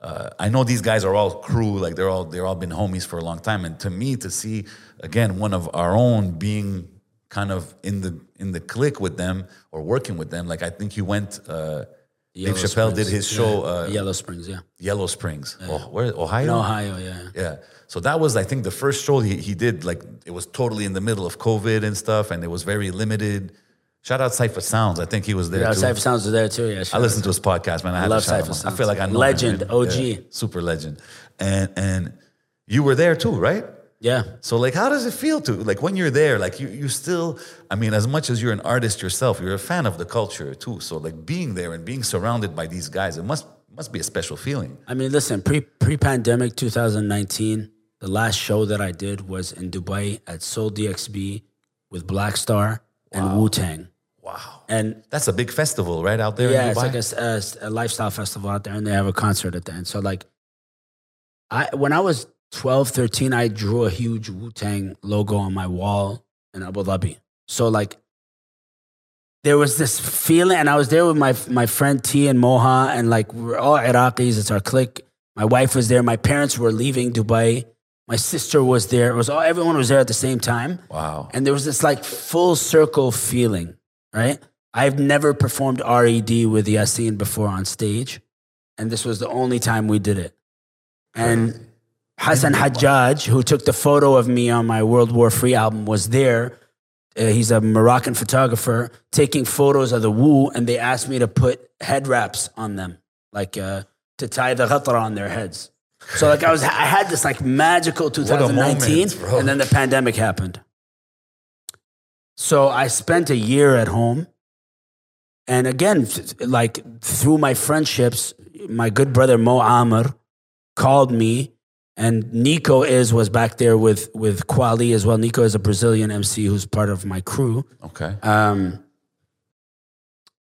Uh, I know these guys are all crew, like they're all they're all been homies for a long time. And to me, to see again one of our own being kind of in the in the clique with them or working with them, like I think he went. Uh, Dave Chappelle did his show, Yeah. uh, Yellow Springs. Yeah. Yellow Springs, oh, where Ohio. In Ohio. Yeah. Yeah. So that was, I think, the first show he, he did. Like, it was totally in the middle of COVID and stuff, and it was very limited. Shout out Cipha Sounds. I think he was there Yeah. too. Cipha Sounds was there too. Yeah. I listened to his podcast, man. I, had love Cipha him out. I feel like I know Legend, man. OG. Yeah, super legend. And and you were there too, right? Yeah. So like, how does it feel to like when you're there? Like you you still, I mean, as much as you're an artist yourself, you're a fan of the culture too. So like being there and being surrounded by these guys, it must must be a special feeling. I mean, listen, pre pre pandemic 2019, the last show that I did was in Dubai at Soul DXB with Black Star and Wu Tang. Wow. And That's a big festival, right out there. yeah, in it's Dubai? like a a, a lifestyle festival out there, and they have a concert at the end. So like, I when I was 12, 13, I drew a huge Wu Tang logo on my wall in Abu Dhabi. So like, there was this feeling, and I was there with my my friend T and Moha, and like we're all Iraqis. It's our clique. My wife was there. My parents were leaving Dubai. My sister was there. It was all everyone was there at the same time. wow. And there was this like full circle feeling, right? I've never performed RED with the Yassine before on stage. And this was the only time we did it. And Hassan Hajjaj, who took the photo of me on my World War Free album, was there. Uh, he's a Moroccan photographer taking photos of the Wu, and they asked me to put head wraps on them, like uh, to tie the ghatra on their heads. So like I was, I had this like magical [laughs] 2019, moment, and then the pandemic happened. So I spent a year at home, and again, like through my friendships, my good brother Mo Amer called me, and Nico is was back there with with Kweli as well. Nico is a Brazilian MC who's part of my crew. Okay. Um,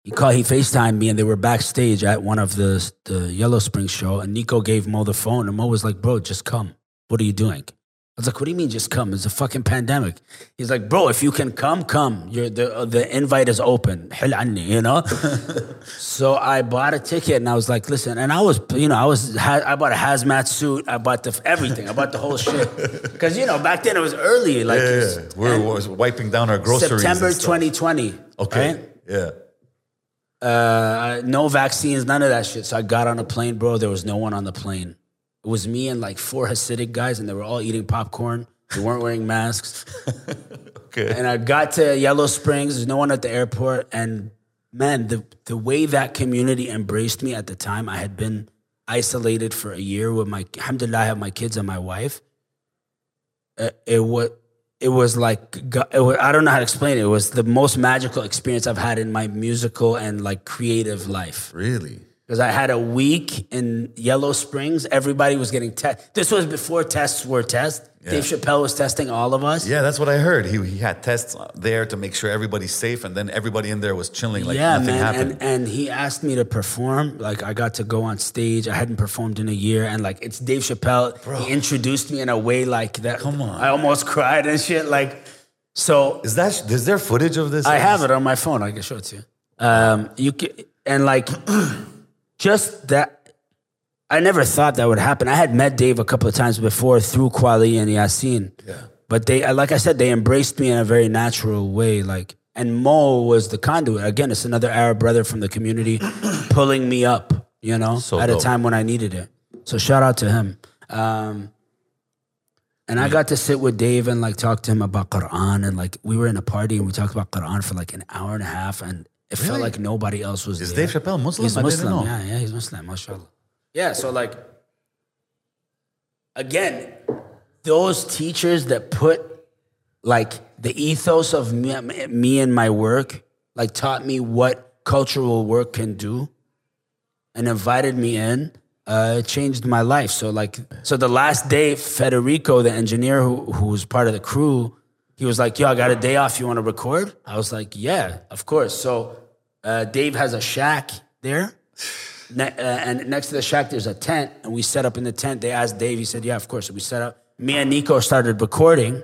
he called, he FaceTimed me and they were backstage at one of the, the Yellow Springs show. And Nico gave Mo the phone and Mo was like, bro, just come. What are you doing? I was like, what do you mean just come? It's a fucking pandemic. He's like, bro, if you can come, come. You're, the, uh, the invite is open. you know? [laughs] so I bought a ticket and I was like, listen, and I was, you know, I was, I bought a hazmat suit. I bought the, everything. I bought the whole shit. [laughs] Cause you know, back then it was early. Like yeah, yeah, yeah. we were wiping down our groceries. September 2020. Okay. Right? Yeah. Uh, no vaccines, none of that shit. So I got on a plane, bro. There was no one on the plane. It was me and like four Hasidic guys, and they were all eating popcorn. They weren't wearing masks. [laughs] Okay. And I got to Yellow Springs. There's no one at the airport. And man, the the way that community embraced me at the time, I had been isolated for a year with my. Alhamdulillah, I have my kids and my wife. Uh, it was. It was like it was, I don't know how to explain it. It was the most magical experience I've had in my musical and like creative life Really? Because I had a week in Yellow Springs. Everybody was getting tested. This was before tests were tests. Dave Chappelle was testing all of us. Yeah, that's what I heard. He, he had tests there to make sure everybody's safe, and then everybody in there was chilling like yeah, nothing man. happened. And, and he asked me to perform. Like I got to go on stage. I hadn't performed in a year, and like it's Dave Chappelle. He introduced me in a way like that. Come on. I almost cried and shit. Like so. is that is there footage of this? I have it on my phone. I can show it to you. Um, you can, and like [clears throat] just that. I never thought that would happen. I had met Dave a couple of times before through Kweli and Yasin. Yeah. But they, like I said, they embraced me in a very natural way. Like, and Mo was the conduit. Again, it's another Arab brother from the community [clears throat] pulling me up. You know, So at a time when I needed it. So shout out to him. Um, and I got to sit with Dave and like talk to him about Quran and like we were in a party and we talked about Quran for like an hour and a half and it felt like nobody else was Is there. Dave Chappelle Muslim? He's Muslim. know. Yeah, yeah, he's Muslim. Mashallah. Yeah, so like again, those teachers that put like the ethos of me, me and my work, like taught me what cultural work can do and invited me in, uh, it changed my life. So like, so the last day, Federico, the engineer who who was part of the crew, he was like, "Yo, I got a day off. You want to record?" I was like, "Yeah, of course." So uh, Dave has a shack there, ne- uh, and next to the shack there's a tent, and we set up in the tent. They asked Dave. He said, "Yeah, of course." So we set up. Me and Nico started recording,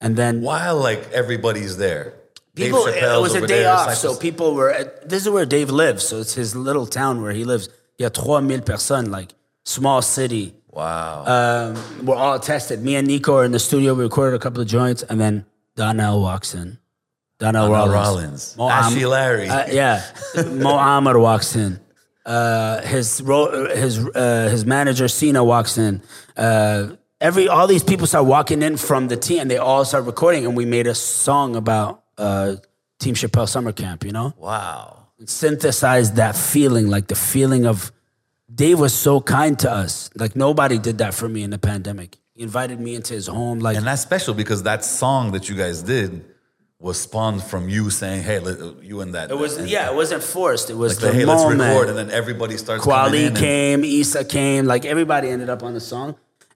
and then While like everybody's there, People, it was a day there, off, so people were. At, this is where Dave lives, so it's his little town where he lives. Il y a 3000 personnes, like small city. Wow. Um, we're all tested. Me and Nico are in the studio. We recorded a couple of joints, and then Donnell walks in. Donnell, Donnell Rawlings. Rawlings. Mo Ashy Larry. Uh, yeah, [laughs] Mo Amer walks in. Uh, his ro- his uh, his manager Cena walks in. Uh, every all these people start walking in from the team, and they all start recording. And we made a song about uh, Team Chappelle Summer Camp. You know, wow. synthesized that feeling, like the feeling of Dave was so kind to us. Like nobody did that for me in the pandemic. He invited me into his home. Like And that's special because that song that you guys did was spawned from you saying, "Hey, let, uh, you and that." it was, and, yeah, it wasn't forced. It was Like, the hey, moment. let's record, and then everybody starts coming Kweli in. and- came, Issa came, like everybody ended up on the song.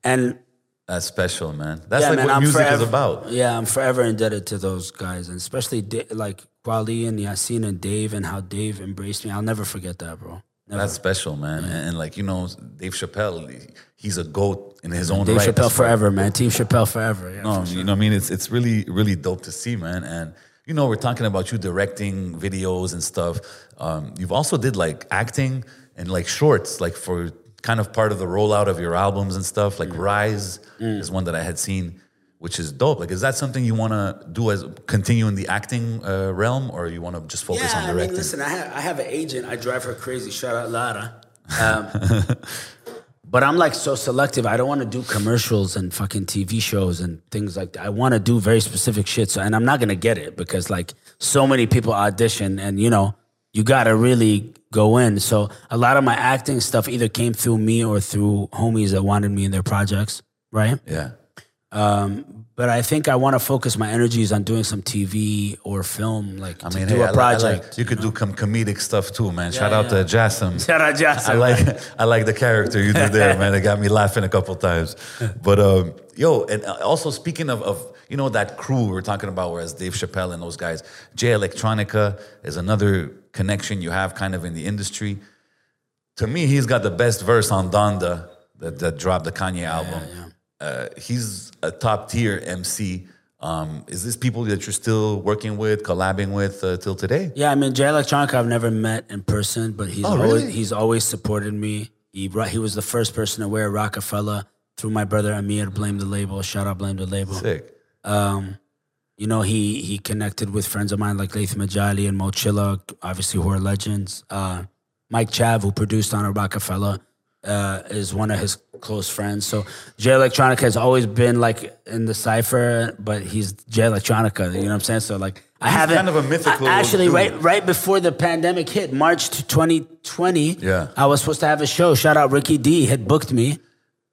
And That's special, man. That's yeah, like man, what I'm music forever, is about. Yeah, I'm forever indebted to those guys, and especially like Kweli and Yasin and Dave, and how Dave embraced me. I'll never forget that, bro. Never. That's special, man. And, and like you know, Dave Chappelle, he's a goat in his own Dave right. Chappelle That's forever, man. Team Chappelle forever. Yeah, No, sure. you know, what I mean, it's it's really really dope to see, man. And you know, we're talking about you directing videos and stuff. Um, you've also did like acting and like shorts, like for kind of part of the rollout of your albums and stuff. Like Rise is one that I had seen, which is dope. Like, is that something you want to do as continue in the acting uh, realm, or you want to just focus Yeah, on I directing? mean, listen, I have, I have an agent. I drive her crazy. Shout out Lara. Um, [laughs] But I'm like so selective. I don't want to do commercials and fucking TV shows and things like that. I want to do very specific shit. So, and I'm not gonna get it because like so many people audition, and you know, you gotta really go in. So a lot of my acting stuff either came through me or through homies that wanted me in their projects, right? Yeah. Um, but I think I want to focus my energies on doing some TV or film, like I to mean, do hey, a project. like, you could do some comedic stuff too, man. Shout Yeah, out to Jassim. [laughs] Shout out Jassim. I like [laughs] I like the character you did there, man. It got me laughing a couple times. But um, yo, and also speaking of, of you know that crew we we're talking about, whereas Dave Chappelle and those guys, Jay Electronica is another connection you have kind of in the industry. To me, he's got the best verse on Donda that, that dropped the Kanye album. Uh, he's a top tier MC. Um, is this people that you're still working with, collabing with uh, till today? Yeah, I mean Jay Electronica I've never met in person, but he's Oh, always really? he's always supported me. He brought, he was the first person to wear Rockefeller through my brother Amir. Blame the label. Shout out, blame the label. Sick. Um, you know, he he connected with friends of mine like Latham Ajali and Mochilla, obviously who are legends. Uh, Mike Chav, who produced on a Rockefeller, uh, is one of his close friends. So Jay Electronica has always been like in the cipher, but he's Jay Electronica. You know what I'm saying? So like I haven't kind of a mythical I- actually right right before the pandemic hit, March 2020. Yeah. I was supposed to have a show. Shout out Ricky D had booked me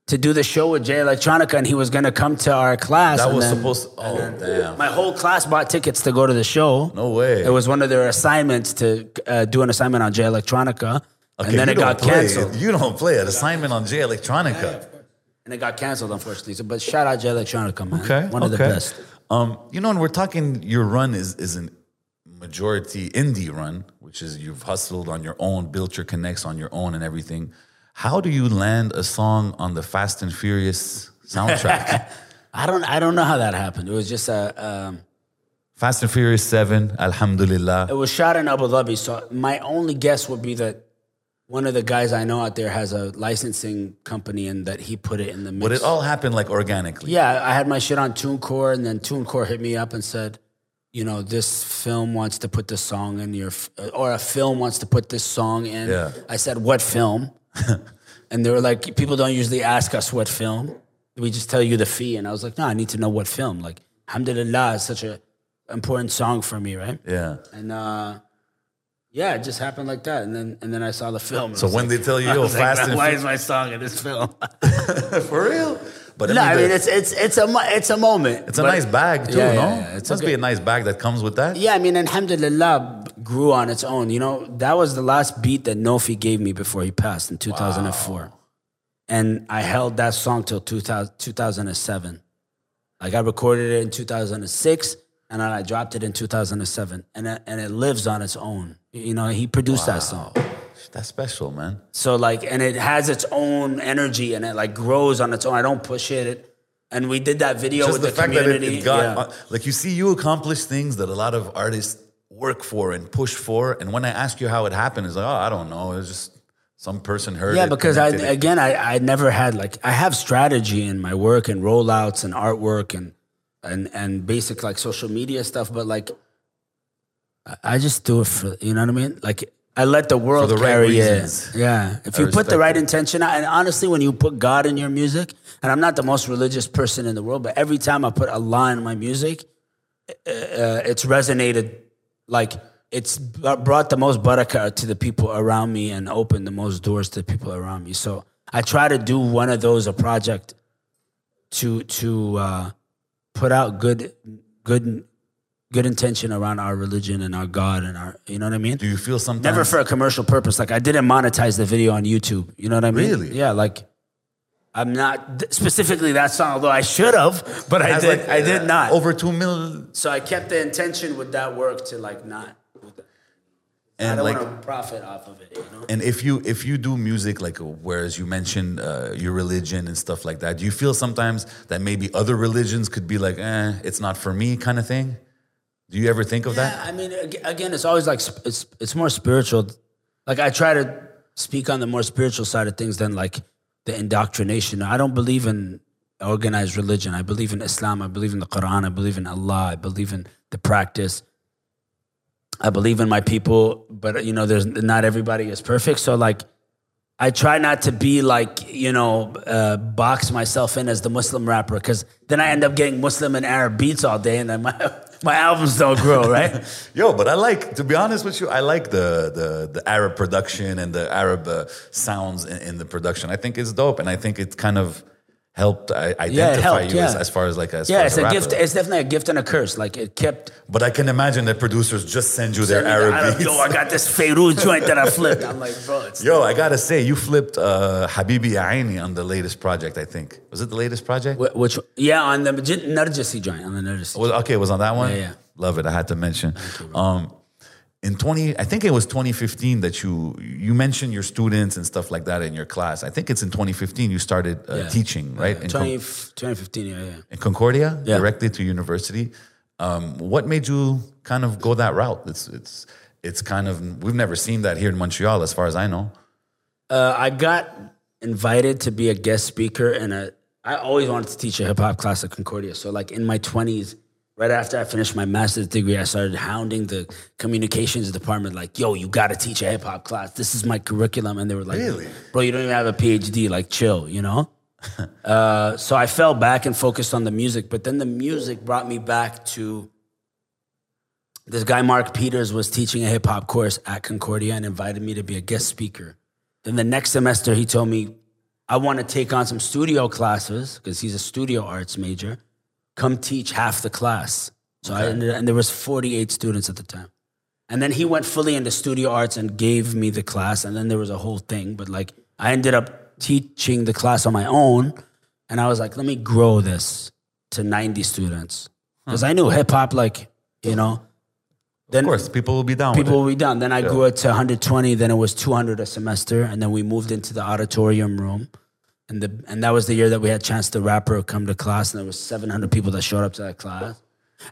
to do the show with Jay Electronica, and he was gonna come to our class. That was then- supposed. oh damn! my whole class bought tickets to go to the show. No way. It was one of their assignments to uh, do an assignment on Jay Electronica, Okay, and then it got play. canceled. You don't play an assignment on Jay Electronica. And it got canceled, unfortunately. So, but shout out Jay Electronica, man. Okay, one of the best. Um, you know, when we're talking, your run is is a majority indie run, which is you've hustled on your own, built your connects on your own, and everything. How do you land a song on the Fast and Furious soundtrack? [laughs] I don't, I don't know how that happened. It was just a. Um, Fast and Furious Seven, Alhamdulillah. it was shot in Abu Dhabi, so my only guess would be that one of the guys I know out there has a licensing company, and that he put it in the mix. But it all happened like organically. Yeah, I had my shit on TuneCore, and then TuneCore hit me up and said, you know, this film wants to put this song in your, f- or a film wants to put this song in. Yeah. I said, what film? [laughs] and they were like, people don't usually ask us what film. We just tell you the fee. And I was like, no, I need to know what film. Like, Alhamdulillah is such a important song for me, right? Yeah. And uh, yeah, it just happened like that. And then and then I saw the film. So when like- they tell you, I yo, was oh, like, and why is my song in this film? [laughs] for real. But no, I the- mean it's it's it's a it's a moment. it's a nice bag too, Yeah, no? yeah, yeah. It must be a nice bag that comes with that. Yeah, I mean, Alhamdulillah grew on its own. You know, that was the last beat that Nofy gave me before he passed in 2004. And I held that song till 2000, 2007. Like I recorded it in 2006 and I dropped it in 2007. And it, and it lives on its own. You know, he produced that song. That's special, man. So like, and it has its own energy and it like grows on its own. I don't push it. And we did that video Just with the, the, that it, community. it got yeah. uh, like you see you accomplish things that a lot of artists work for and push for. And when I ask you how it happened, it's like, oh, I don't know. It's just some person heard Yeah, it. because I again I I never had like I have strategy in my work and rollouts and artwork and and and basic like social media stuff, but like I- just do it for you know what I mean. Like I let the world the right carry it. Yeah, if I you put the right it. intention out, and honestly, when you put God in your music, and I'm not the most religious person in the world, but every time I put Allah in my music, uh, it's resonated like it's brought the most barakah to the people around me and opened the most doors to the people around me. So I try to do one of those a project to to uh, put out good good good intention around our religion and our God and our you know what I mean. Do you feel sometimes? Never for a commercial purpose. Like I didn't monetize the video on YouTube. You know what I mean? Really? Yeah. Like I'm not specifically that song, although I should have, but I did. like, I did uh, not. Over two mil. So I kept the intention with that work to like not. I And don't like, want to profit off of it. You know. and if you if you do music like whereas you mentioned uh, your religion and stuff like that, do you feel sometimes that maybe other religions could be like, eh, it's not for me, kind of thing? Do you ever think of Yeah, that? I mean, again, it's always like it's it's more spiritual. Like I try to speak on the more spiritual side of things than like the indoctrination. I don't believe in organized religion. I believe in Islam. I believe in the Quran. I believe in Allah. I believe in the practice. I believe in my people, but you know, there's not everybody is perfect. So like, I try not to be like, you know, uh, box myself in as the Muslim rapper because then I end up getting Muslim and Arab beats all day and then my, [laughs] my albums don't grow, right? [laughs] Yo, but I like to be honest with you. I like the the, the Arab production and the Arab uh, sounds in, in the production. I think it's dope, and I think it's kind of helped I, identify helped, you as, yeah. as far as like as yeah, it's as a rapper. gift. It's definitely a gift and a curse. Like it kept. But I can imagine that producers just send you their I Arab don't- Yo, I got this Feiruz [laughs] joint that I flipped. I'm like, bro, Yo, I gotta say, you flipped uh, Habibi Aini on the latest project. I think was it the latest project? Wh- Which yeah, on the Narjasi joint, on the Narjasi. Was, okay, it was on that one. Yeah, yeah. Love it. I had to mention. um, in twenty, I think it was 2015 that you you mentioned your students and stuff like that in your class. I think it's in 2015 you started uh, Yeah. teaching, right? In, 20, Con- 2015, yeah, yeah. in Concordia, Yeah. directly to university. Um, what made you kind of go that route? It's it's it's kind of we've never seen that here in Montreal, as far as I know. Uh, I got invited to be a guest speaker in a. I always wanted to teach a hip hop class at Concordia. So, like in my twenties, right after I finished my master's degree, I started hounding the communications department, like, "Yo, you got to teach a hip hop class. This is my curriculum." And they were like, Really? "Bro, you don't even have a PhD. Like, chill, you know." [laughs] uh, so I fell back and focused on the music, but then the music brought me back to. This guy Mark Peters was teaching a hip hop course at Concordia and invited me to be a guest speaker. Then the next semester, he told me, I want to take on some studio classes because he's a studio arts major. Come teach half the class. So I ended, and there was 48 students at the time. And then he went fully into studio arts and gave me the class. And then there was a whole thing. But like, I ended up teaching the class on my own. And I was like, let me grow this to 90 students. Because I knew hip hop, like, you know, then Of course, people will be down. people will be down. Then I grew it to 120. Then it was 200 a semester, and then we moved into the auditorium room, and the and that was the year that we had Chance the Rapper come to class, and there was 700 people that showed up to that class.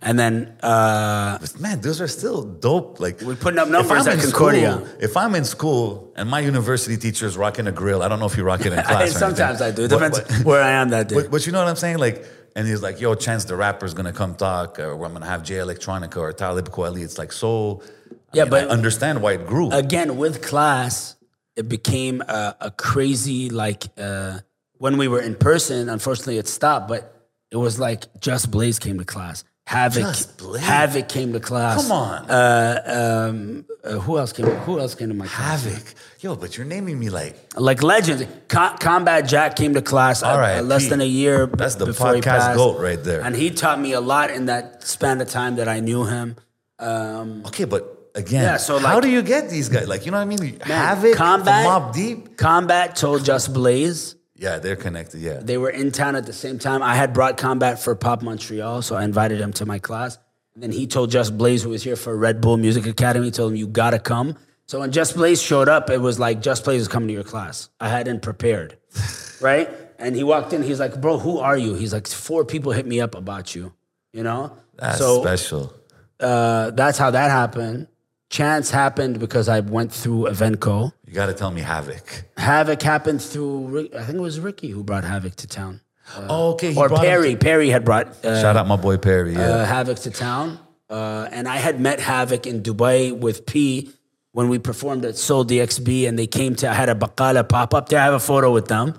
And then uh. Man, those are still dope. Like We're putting up numbers at in Concordia. school- if I'm in school and my university teacher is rocking a grill, I don't know if you rock it in [laughs] class. sometimes I do. It But- depends but- where I am that day. But, but you know what I'm saying? Like, and he's like, "Yo, Chance the rapper's gonna come talk, or I'm gonna have Jay Electronica or Talib Kweli." It's like so. I Yeah, mean, but- I understand why it grew. again with class it became a, a crazy like uh, when we were in person unfortunately it stopped but it was like just blaze came to class. Havoc havoc came to class. Come on. uh, um, uh, who else came who else came to my class? Havoc, yo, but you're naming me like like legends. Com- combat jack came to class All right, uh, less Pete. than a year That's the before podcast goat right there. and he taught me a lot in that span of time that i knew him. Um, okay, but again, Yeah, so, how do you get these guys? Like, you know what I mean? man, Havoc, combat Mobb Deep. combat told just blaze Yeah, they're connected. Yeah, They were in town at the same time. I had brought Combat for Pop Montreal, so I invited him to my class. And then he told Just Blaze, who was here for Red Bull Music Academy, told him, You gotta come. So when Just Blaze showed up, it was like, Just Blaze is coming to your class. I hadn't prepared, [laughs] right? And he walked in, he's like, Bro, who are you? He's like, Four people hit me up about you, you know? that's so special. uh, that's how that happened. Chance happened because I went through Evenko. You got to tell me Havoc. Havoc happened through, I think it was Ricky who brought Havoc to town. oh, okay. he Or Perry. Perry had brought uh, Shout out my boy Perry. Yeah. uh, Havoc to town. Uh, and I had met Havoc in Dubai with P when we performed at Soul DXB, and they came to. I had a Bakala pop up there. I have a photo with them,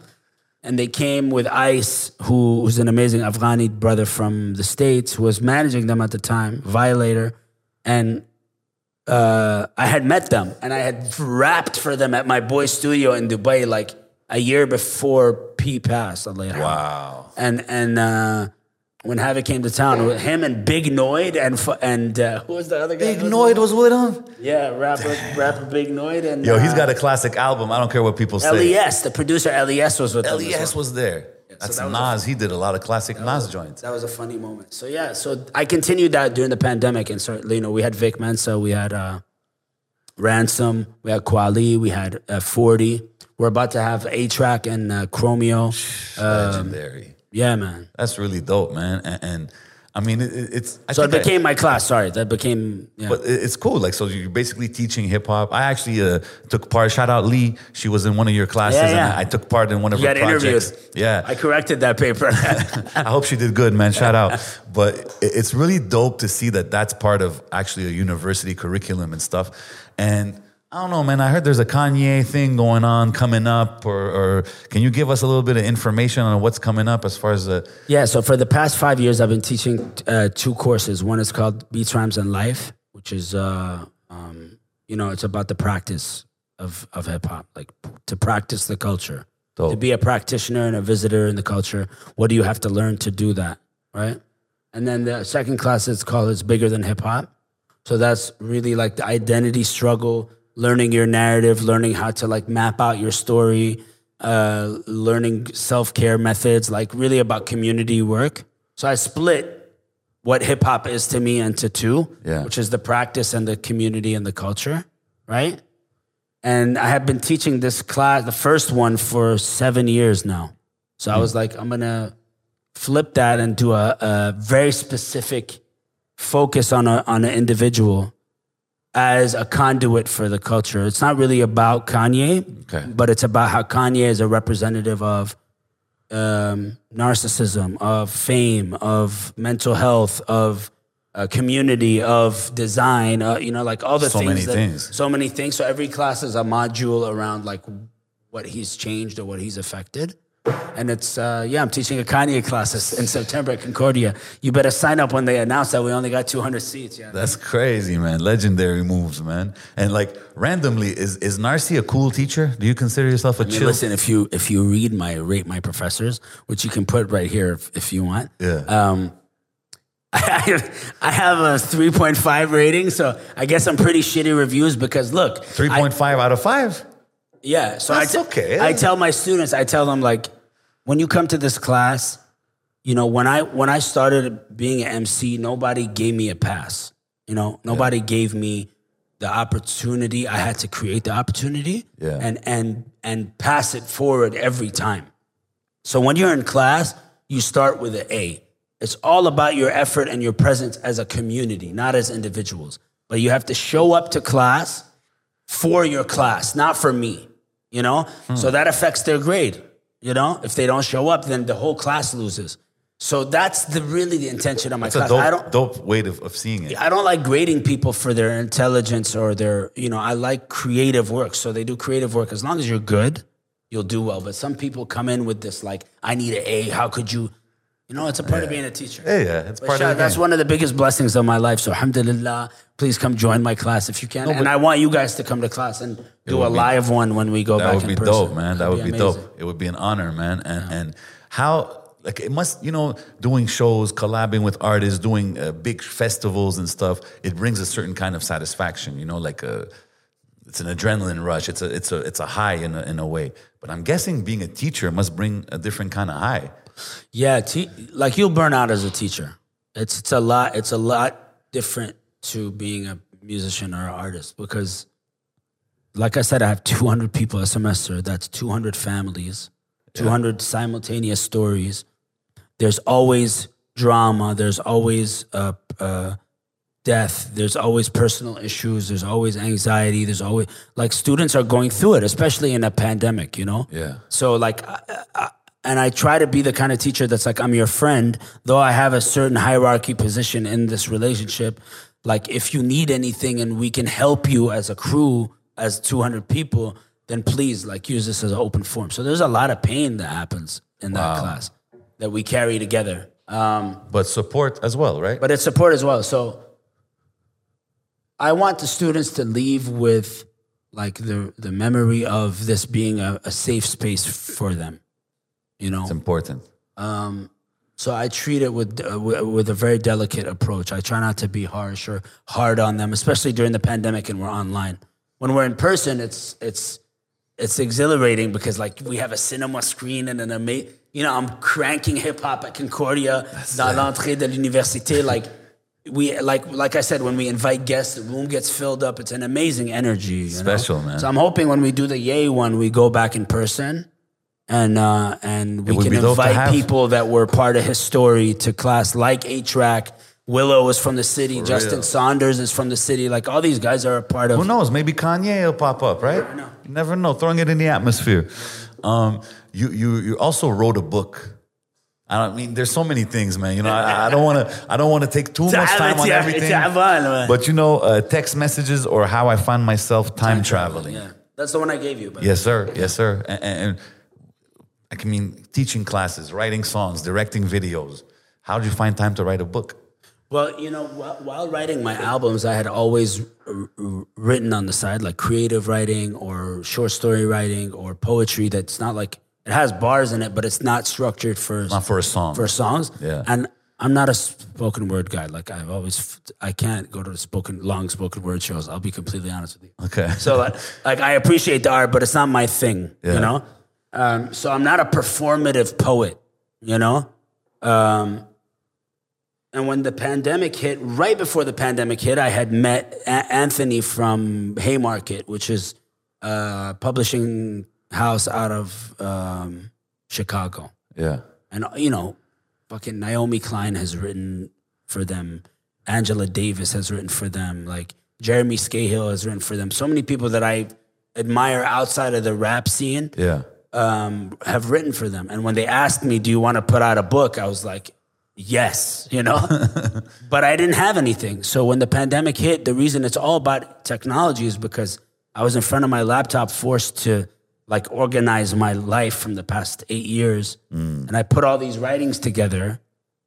and they came with Ice, who was an amazing Afghani brother from the states, who was managing them at the time, Violator, and uh, I had met them, and I had rapped for them at my boy's studio in Dubai, like a year before P passed. Allah wow. and and uh, when Havoc came to town, it was him and Big Noyd and and uh, who was the other guy? Big Noyd was with him. Yeah, rapper rapper Big Noyd and Yo, he's got a classic album. I don't care what people say. Les. The producer Les was with them. as Les well. was there. That's that was a- Nas. he did a lot of classic Nas joints. That was a funny moment. So yeah, so I continued that during the pandemic, and certainly, you know we had Vic Mensa, we had uh, Ransom, we had Kwali, we had uh, Forty. We're about to have A-Trak and uh, Chromeo. Legendary. Yeah, man. That's really dope, man. And, and I mean, it, it- it's. I So it think I- became my class. Sorry, that became. Yeah. But it's cool. Like, so you're basically teaching hip hop. I actually uh, took part. Shout out Lee. She was in one of your classes, Yeah, and yeah. I, I took part in one of You her projects. Yeah, I corrected that paper. [laughs] I hope she did good, man. Shout out. But it's really dope to see that that's part of actually a university curriculum and stuff. And I don't know, man. I heard there's a Kanye thing going on coming up, or, or can you give us a little bit of information on what's coming up as far as the? Yeah, so for the past five years, I've been teaching uh, two courses. One is called Beats, Rhymes, and Life, which is, uh, um, you know, it's about the practice of, of hip hop, like to practice the culture. Dope. To be a practitioner and a visitor in the culture, what do you have to learn to do that, right? And then the second class is called It's Bigger Than Hip Hop. So that's really like the identity struggle, learning your narrative, learning how to like map out your story, uh, learning self care methods, like really about community work. So I split what hip hop is to me into two, Yeah. which is the practice and the community and the culture, right? And I have been teaching this class, the first one, for seven years now. So I was like, I'm gonna flip that and do a, a very specific focus on a on an individual as a conduit for the culture. It's not really about Kanye, Okay. but it's about how Kanye is a representative of um, narcissism, of fame, of mental health, of uh, community, of design. Uh, you know, like all the So things. many that- things. So many things. So every class is a module around like what he's changed or what he's affected. And it's uh, yeah, I'm teaching a Kanye class in September at Concordia. You better sign up when they announce that we only got 200 seats. Yeah, That's crazy, man. Legendary moves, man. And like randomly, is is Narcy a cool teacher? Do you consider yourself a I mean, chill? listen, if you if you read my rate my professors, which you can put right here if, if you want. Yeah. Um, [laughs] I have, I have a 3.5 rating, so I guess I'm pretty shitty reviews because look, 3.5 I- point out of five. Yeah, so That's I te- okay. I tell my students, I tell them like, when you come to this class, you know, when I when I started being an MC, nobody gave me a pass. You know, nobody gave me the opportunity. I had to create the opportunity Yeah. and and and pass it forward every time. So when you're in class, you start with an A. It's all about your effort and your presence as a community, not as individuals. But you have to show up to class for your class, not for me. You know? Hmm. So that affects their grade. You know? If they don't show up, then the whole class loses. So that's the really the intention of my It's a class. dope, I don't dope way of, of seeing it. I don't like grading people for their intelligence or their, you know, I like creative work. So they do creative work. As long as you're good, you'll do well. But some people come in with this, like, I need an A. How could you? You know, it's a part of being a teacher. Yeah, yeah, it's But part Shah, of that's game. one of the biggest blessings of my life. So, alhamdulillah, please come join my class if you can. and I want you guys to come to class and do a be- live one when we go back. That would be person. dope, man. That would be, dope. It would be an honor, man. And and how like it must, you know, doing shows, collabing with artists, doing uh, big festivals and stuff. It brings a certain kind of satisfaction, you know, like a it's an adrenaline rush. It's a it's a it's a high in a, in a way. But I'm guessing being a teacher must bring a different kind of high. Yeah, te- like you'll burn out as a teacher. It's it's a lot. It's a lot different to being a musician or an artist because, like I said, I have [laughs] 200 people a semester. That's 200 families, 200 simultaneous stories. There's always drama. There's always uh, uh, death. There's always personal issues. There's always anxiety. There's always like students are going through it, especially in a pandemic. You know. Yeah. So like, I, I, and I try to be the kind of teacher that's like, I'm your friend, though I have a certain hierarchy position in this relationship. Like, if you need anything and we can help you as a crew, as 200 people, then please like use this as an open forum. So there's a lot of pain that happens in that class that we carry together. Um, But support as well, right? but it's support as well. So I want the students to leave with like the the memory of this being a, a safe space for them. You know, it's important. so I treat it with, uh, with with a very delicate approach. I try not to be harsh or hard on them, especially during the pandemic and we're online. When we're in person, it's it's it's exhilarating because like we have a cinema screen and an amazing. You know, I'm cranking hip hop at Concordia dans l'entrée de l'université. [laughs] Like we like like I said, when we invite guests, the room gets filled up. It's an amazing energy. you know? Special, man. So I'm hoping when we do the Yay one, we go back in person and uh, and we can invite people that were part of his story to class, like A-Trak. Willow is from the city. For Justin real. Saunders is from the city. Like all these guys are a part of. Who knows? Maybe Kanye will pop up, right? Never know. You never know. Throwing it in the atmosphere. Um, you you you also wrote a book. I don't mean there's so many things, man. You know, I, don't want to I don't want to take too much time on everything. But you know, uh, text messages or how I find myself time, time traveling. traveling. Yeah. That's the one I gave you. Yes, sir. Yes, sir. And, and, I mean teaching classes, writing songs, directing videos. How did you find time to write a book? Well, you know, while, while writing my albums, I had always written on the side like creative writing or short story writing or poetry that's not like it has bars in it, but it's not structured for Not for a song. for songs. Yeah. And I'm not a spoken word guy. Like I've always, I can't go to the spoken long spoken word shows. I'll be completely honest with you. Okay. So like, like I appreciate the art, but it's not my thing. Yeah. You know. Um, so I'm not a performative poet. You know. Um, and when the pandemic hit, right before the pandemic hit, I had met A- Anthony from Haymarket, which is a publishing house out of um, Chicago. yeah. And, you know, fucking Naomi Klein has written for them. Angela Davis has written for them. Like Jeremy Scahill has written for them. So many people that I admire outside of the rap scene Yeah. Um, have written for them. And when they asked me, "Do you want to put out a book?" I was like, "Yes," you know. [laughs] but I didn't have anything. So when the pandemic hit, the reason it's all about technology is because I was in front of my laptop, forced to like organize my life from the past eight years, and I put all these writings together,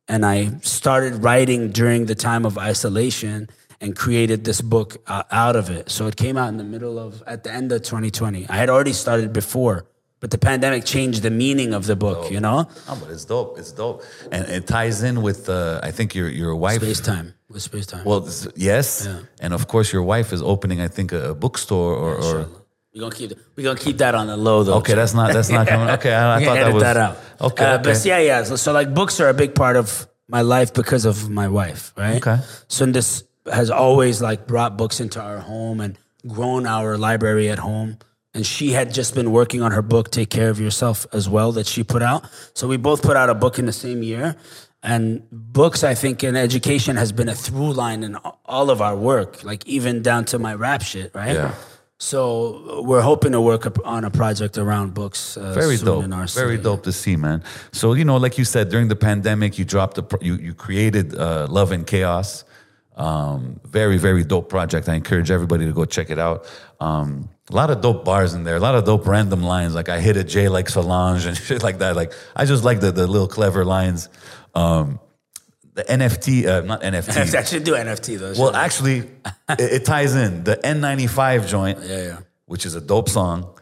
and I started writing during the time of isolation. And created this book uh, out of it. So it came out in the middle of, at the end of 2020. I had already started before, but the pandemic changed the meaning of the book, you know? Oh, but it's dope. It's dope, and it ties in with uh, I think your your wife. Space time. With space time. Well, yes, and of course your wife is opening. I think a, a bookstore or, or we're gonna keep we gonna keep that on the low though. okay, that's not that's not [laughs] coming. Okay, I, I thought that was that out. Okay, Uh, okay. But yeah, yeah. So, so like books are a big part of my life because of my wife, right? Okay. So this has always like brought books into our home and grown our library at home. And she had just been working on her book, Take Care of Yourself, as well, that she put out. So we both put out a book in the same year. And books, I think, in education has been a through line in all of our work, like even down to my rap shit, right? Yeah. So we're hoping to work on a project around books. Uh, very soon dope In our very dope to see man so you know like you said during the pandemic you dropped a pro- you, you created uh, love and chaos um, very very dope project i encourage everybody to go check it out um, a lot of dope bars in there a lot of dope random lines like i hit a j like solange and [laughs] shit like that like i just like the, the little clever lines um, the nft uh, not nft [laughs] I should do NFT though. well actually [laughs] it, it ties in the n95 joint yeah, yeah. which is a dope song.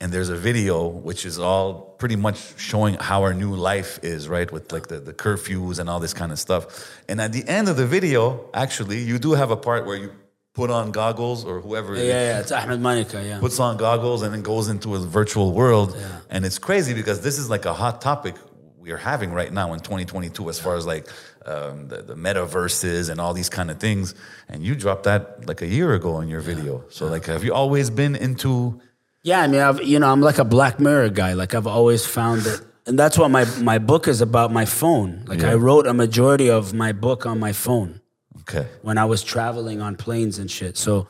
And there's a video which is all pretty much showing how our new life is, right? With like the, the curfews and all this kind of stuff. And at the end of the video, actually, you do have a part where you put on goggles or whoever Yeah, yeah, it's Ahmed Manika, yeah. puts on goggles and then goes into a virtual world. And it's crazy because this is like a hot topic we are having right now in 2022 as far as like um, the, the metaverses and all these kind of things. And you dropped that like a year ago in your video. So like, have you always been into? Yeah, I mean, I've, you know, I'm like a Black Mirror guy. Like I've always found that, and that's what my my book is about. My phone. Like I wrote a majority of my book on my phone Okay. when I was traveling on planes and shit. So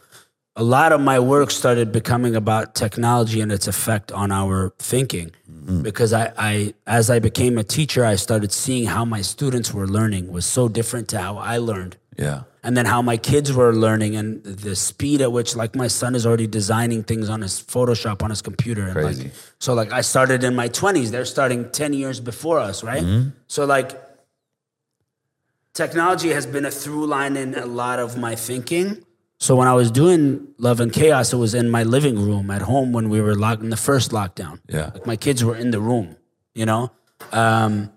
a lot of my work started becoming about technology and its effect on our thinking. Mm-hmm. Because I, I, as I became a teacher, I started seeing how my students were learning was so different to how I learned. Yeah. and then how my kids were learning and the speed at which like my son is already designing things on his photoshop on his computer and Crazy. like so like i started in my 20s they're starting 10 years before us right mm-hmm. so like technology has been a through line in a lot of my thinking so when i was doing love and chaos it was in my living room at home when we were locked in the first lockdown Yeah. like my kids were in the room you know um,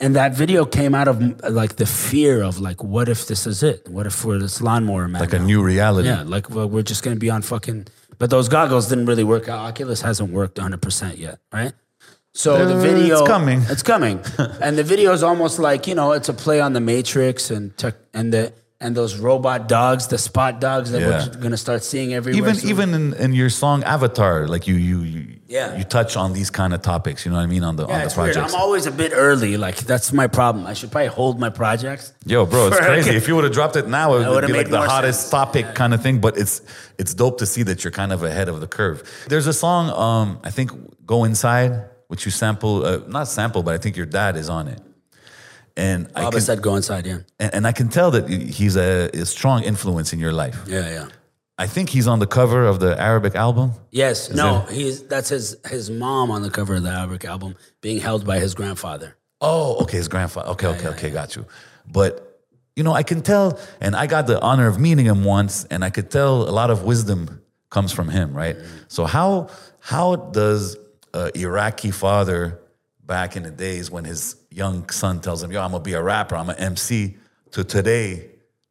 and that video came out of like the fear of like, what if this is it? What if we're this lawnmower man? Like a new reality. yeah, like well, we're just gonna be on fucking. But those goggles didn't really work out. Oculus hasn't worked 100 percent yet, right? So the Uh, video, it's coming. It's coming, [laughs] and the video is almost like you know, it's a play on the Matrix and tech, and the and those robot dogs, the spot dogs that Yeah. we're gonna start seeing everywhere. Even soon. even in, in your song Avatar, like you you you Yeah. you touch on these kind of topics. You know what I mean on the on the weird. projects. I'm always a bit early. Like that's my problem. I should probably hold my projects. Yo, bro, it's crazy. If you would have dropped it now, it would be like the hottest sense. topic kind of thing. But it's it's dope to see that you're kind of ahead of the curve. There's a song, um, I think, "Go Inside." Which you sample, uh, not sample, but I think your dad is on it. And I can, said go inside, yeah. and, and I can tell that he's a, a strong influence in your life. Yeah, yeah. I think he's on the cover of the Arabic album. Yes, no, he's that's his his mom on the cover of the Arabic album, being held by his grandfather. Oh, okay, his grandfather. Okay, okay, okay, got you. But you know, I can tell, and I got the honor of meeting him once, and I could tell a lot of wisdom comes from him, right? So how how does a Iraqi father back in the days when his young son tells him, "Yo, I'm gonna be a rapper, I'm an MC," to today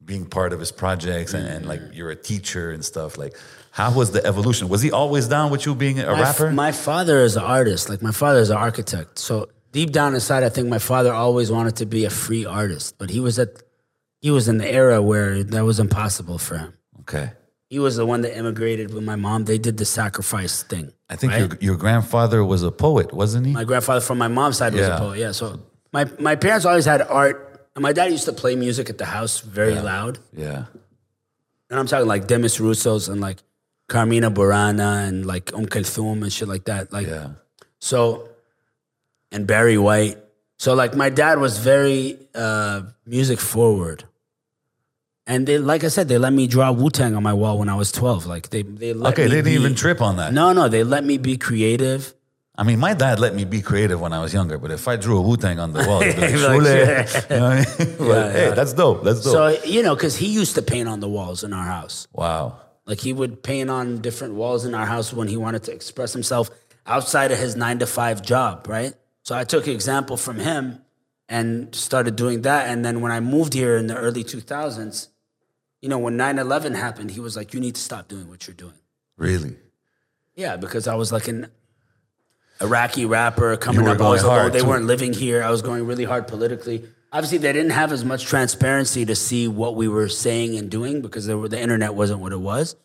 being part of his projects and, and like you're a teacher and stuff, like how was the evolution? Was he always down with you being a My rapper? My father is an artist. Like my father is an architect. So deep down inside, I think my father always wanted to be a free artist, but he was at he was in the era where that was impossible for him. okay. He was the one that immigrated with my mom. They did the sacrifice thing. I think right? your, your grandfather was a poet, wasn't he? my grandfather from my mom's side was a poet. Yeah. So my my parents always had art. And my dad used to play music at the house very loud. yeah. And I'm talking like Demis Roussos and like Carmina Burana and like Um Kulthum and shit like that. Like Yeah. so, and Barry White. So like my dad was very uh, music forward. And they, like I said, they let me draw Wu Tang on my wall when I was 12. Like they, they let Okay, me they didn't be- even trip on that. No, no, they let me be creative. I mean, my dad let me be creative when I was younger, but if I drew a Wu Tang on the wall, [laughs] like, like, "Shule." [laughs] You know I mean? [laughs] But, hey, that's dope. That's dope. So you know, because he used to paint on the walls in our house. wow. Like he would paint on different walls in our house when he wanted to express himself outside of his nine to five job, right? So I took example from him and started doing that. And then when I moved here in the early 2000s, you know, when 9 11 happened, he was like, you need to stop doing what you're doing. Really? Yeah, because I was like an Iraqi rapper coming up. I was going alone. hard, They too. weren't living here. I was going really hard politically. Obviously, they didn't have as much transparency to see what we were saying and doing because there were, the internet wasn't what it was.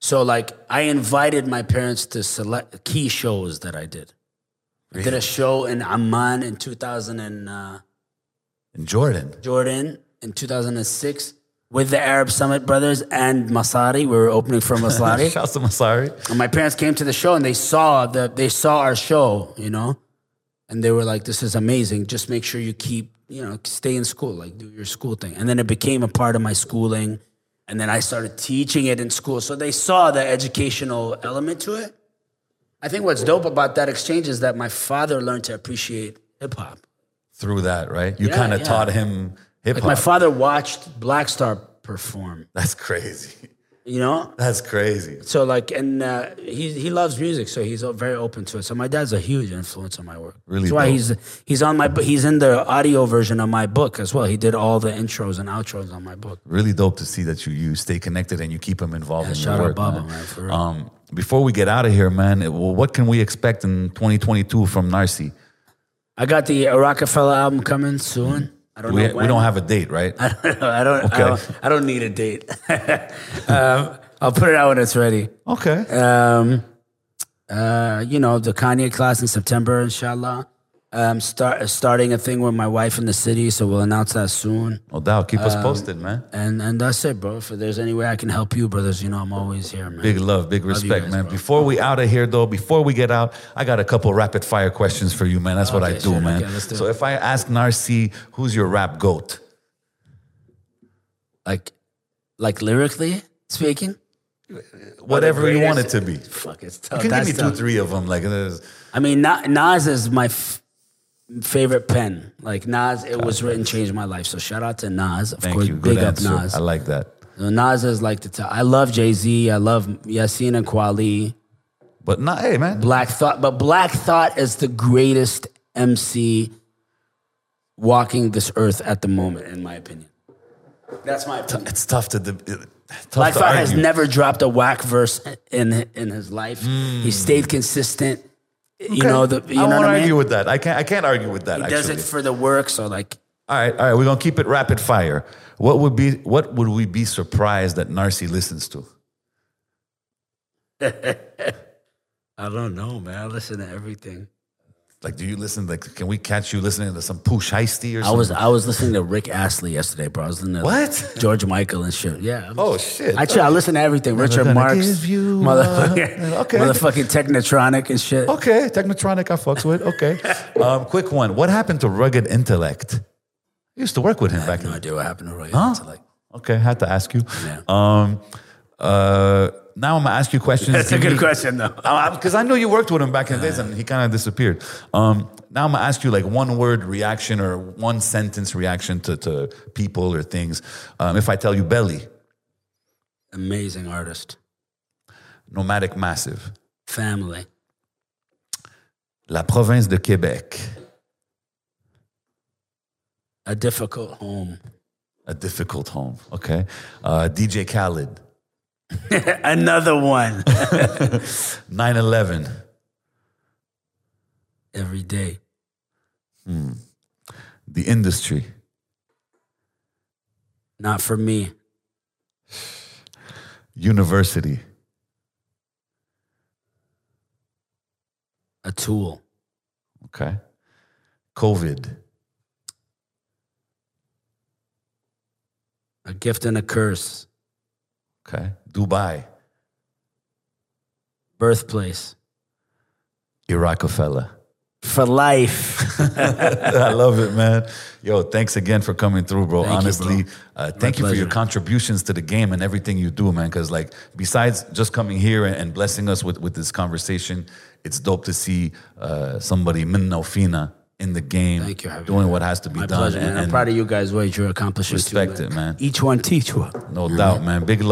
So, like, I invited my parents to select key shows that I did. I did a show in Amman in 2000 and uh, In Jordan. Jordan in 2006 with the Arab Summit Brothers and Massari. We were opening for [laughs] Massari. Shouts to Massari. And my parents came to the show and they saw the they saw our show, you know, and they were like, "This is amazing. Just make sure you keep, you know, stay in school, like do your school thing." And then it became a part of my schooling, and then I started teaching it in school. So they saw the educational element to it. I think what's dope about that exchange is that my father learned to appreciate hip hop. Through that, right? You Yeah, kind of yeah. taught him hip Like my father watched Black Star perform, That's crazy. you know. That's crazy. So like, and uh, he he loves music, so he's very open to it. So my dad's a huge influence on my work. Really That's why he's he's on my he's in the audio version of my book as well. He did all the intros and outros on my book. Really dope to see that you you stay connected and you keep him involved in shout your out work. Baba, man. man, for real. Um, before we get out of here, man, well, what can we expect in 2022 from Narcy? I got the Rockefeller album coming soon. I don't We, know we don't have a date, right? [laughs] I don't. I don't, Okay. I don't, I don't need a date. [laughs] um, I'll put it out when it's ready. Okay. Um, uh, you know, the Kanye class in September, inshallah. Um, start starting a thing with my wife in the city, so we'll announce that soon. No doubt. Keep Um, us posted, man. And and that's it, bro. If there's any way I can help you, brothers, you know I'm always here, man. Big love, big respect, guys, man. bro. Before we out of here, though, before we get out, I got a couple rapid fire questions for you, man. That's what I do, sure. man. Okay, let's do so if I ask Narcy, who's your rap goat? Like, like lyrically speaking. Whatever you want it to be. Fuck, it's tough. You can give me two, tough. three of them. Like, I mean, Na- Nas is my f- favorite pen. Like Nas, it was written, changed my life. So shout out to Nas. Of thank course, you. Good big up answer. Nas. I like that. So Nas is like the top. I love Jay Z. I love Yasin and Kweli. But not, hey, man. Black Thought, but Black Thought is the greatest MC walking this earth at the moment, in my opinion. That's my opinion. It's tough to, deb- tough Black to Thought has never dropped a whack verse in in his life. Hmm. He stayed consistent. You know the. You I know won't what I argue mean. with that. I can't. I can't argue with that. He actually. does it for the work. So like, all right, all right. We're gonna keep it rapid fire. What would be? What would we be surprised that Narcy listens to? [laughs] I don't know, man. I listen to everything. Like, do you listen? Like, can we catch you listening to some Pooh Shiesty or something? I was I was listening to Rick Astley yesterday, bro. I was listening to What? George Michael and shit. Yeah. I'm- Oh shit! I, try, I listen to everything. Richard gonna Marx, you motherfucking. [laughs] Okay. motherfucking Technotronic and shit. Okay, Technotronic, I fucks with. Okay, [laughs] um, quick one. What happened to Rugged Intellect? I used to work with him I back have no in. idea what happened to Roy. Huh? Like, Okay, had to ask you. Yeah. Um, uh, now I'm gonna ask you questions. that's a good me- question, though. because I know you worked with him back in the days and he kind of disappeared. Um, now I'm gonna ask you like one word reaction or one sentence reaction to, to people or things. Um, if I tell you belly, Amazing artist. nomadic massive, Family. la province de Québec, A difficult home. a difficult home. Okay, uh, DJ Khaled, [laughs] Another one. [laughs] 9/11, Every day. Hmm. the industry, Not for me. university, A tool. okay, COVID, A gift and a curse. Okay, Dubai, Birthplace. Rockefeller. For life. [laughs] [laughs] I love it, man. Yo, thanks again for coming through, bro. Thank you, Honestly, bro. Uh, thank you for your contributions to the game and everything you do, man. Because like, besides just coming here and, and blessing us with, with this conversation, it's dope to see uh, somebody minna fina in the game, Thank you, Javier. doing what has to be My done. pleasure. and, man. I'm proud of you guys, what you're accomplishing. too, Respect it, man. Each one teach one. no doubt, man. Big love.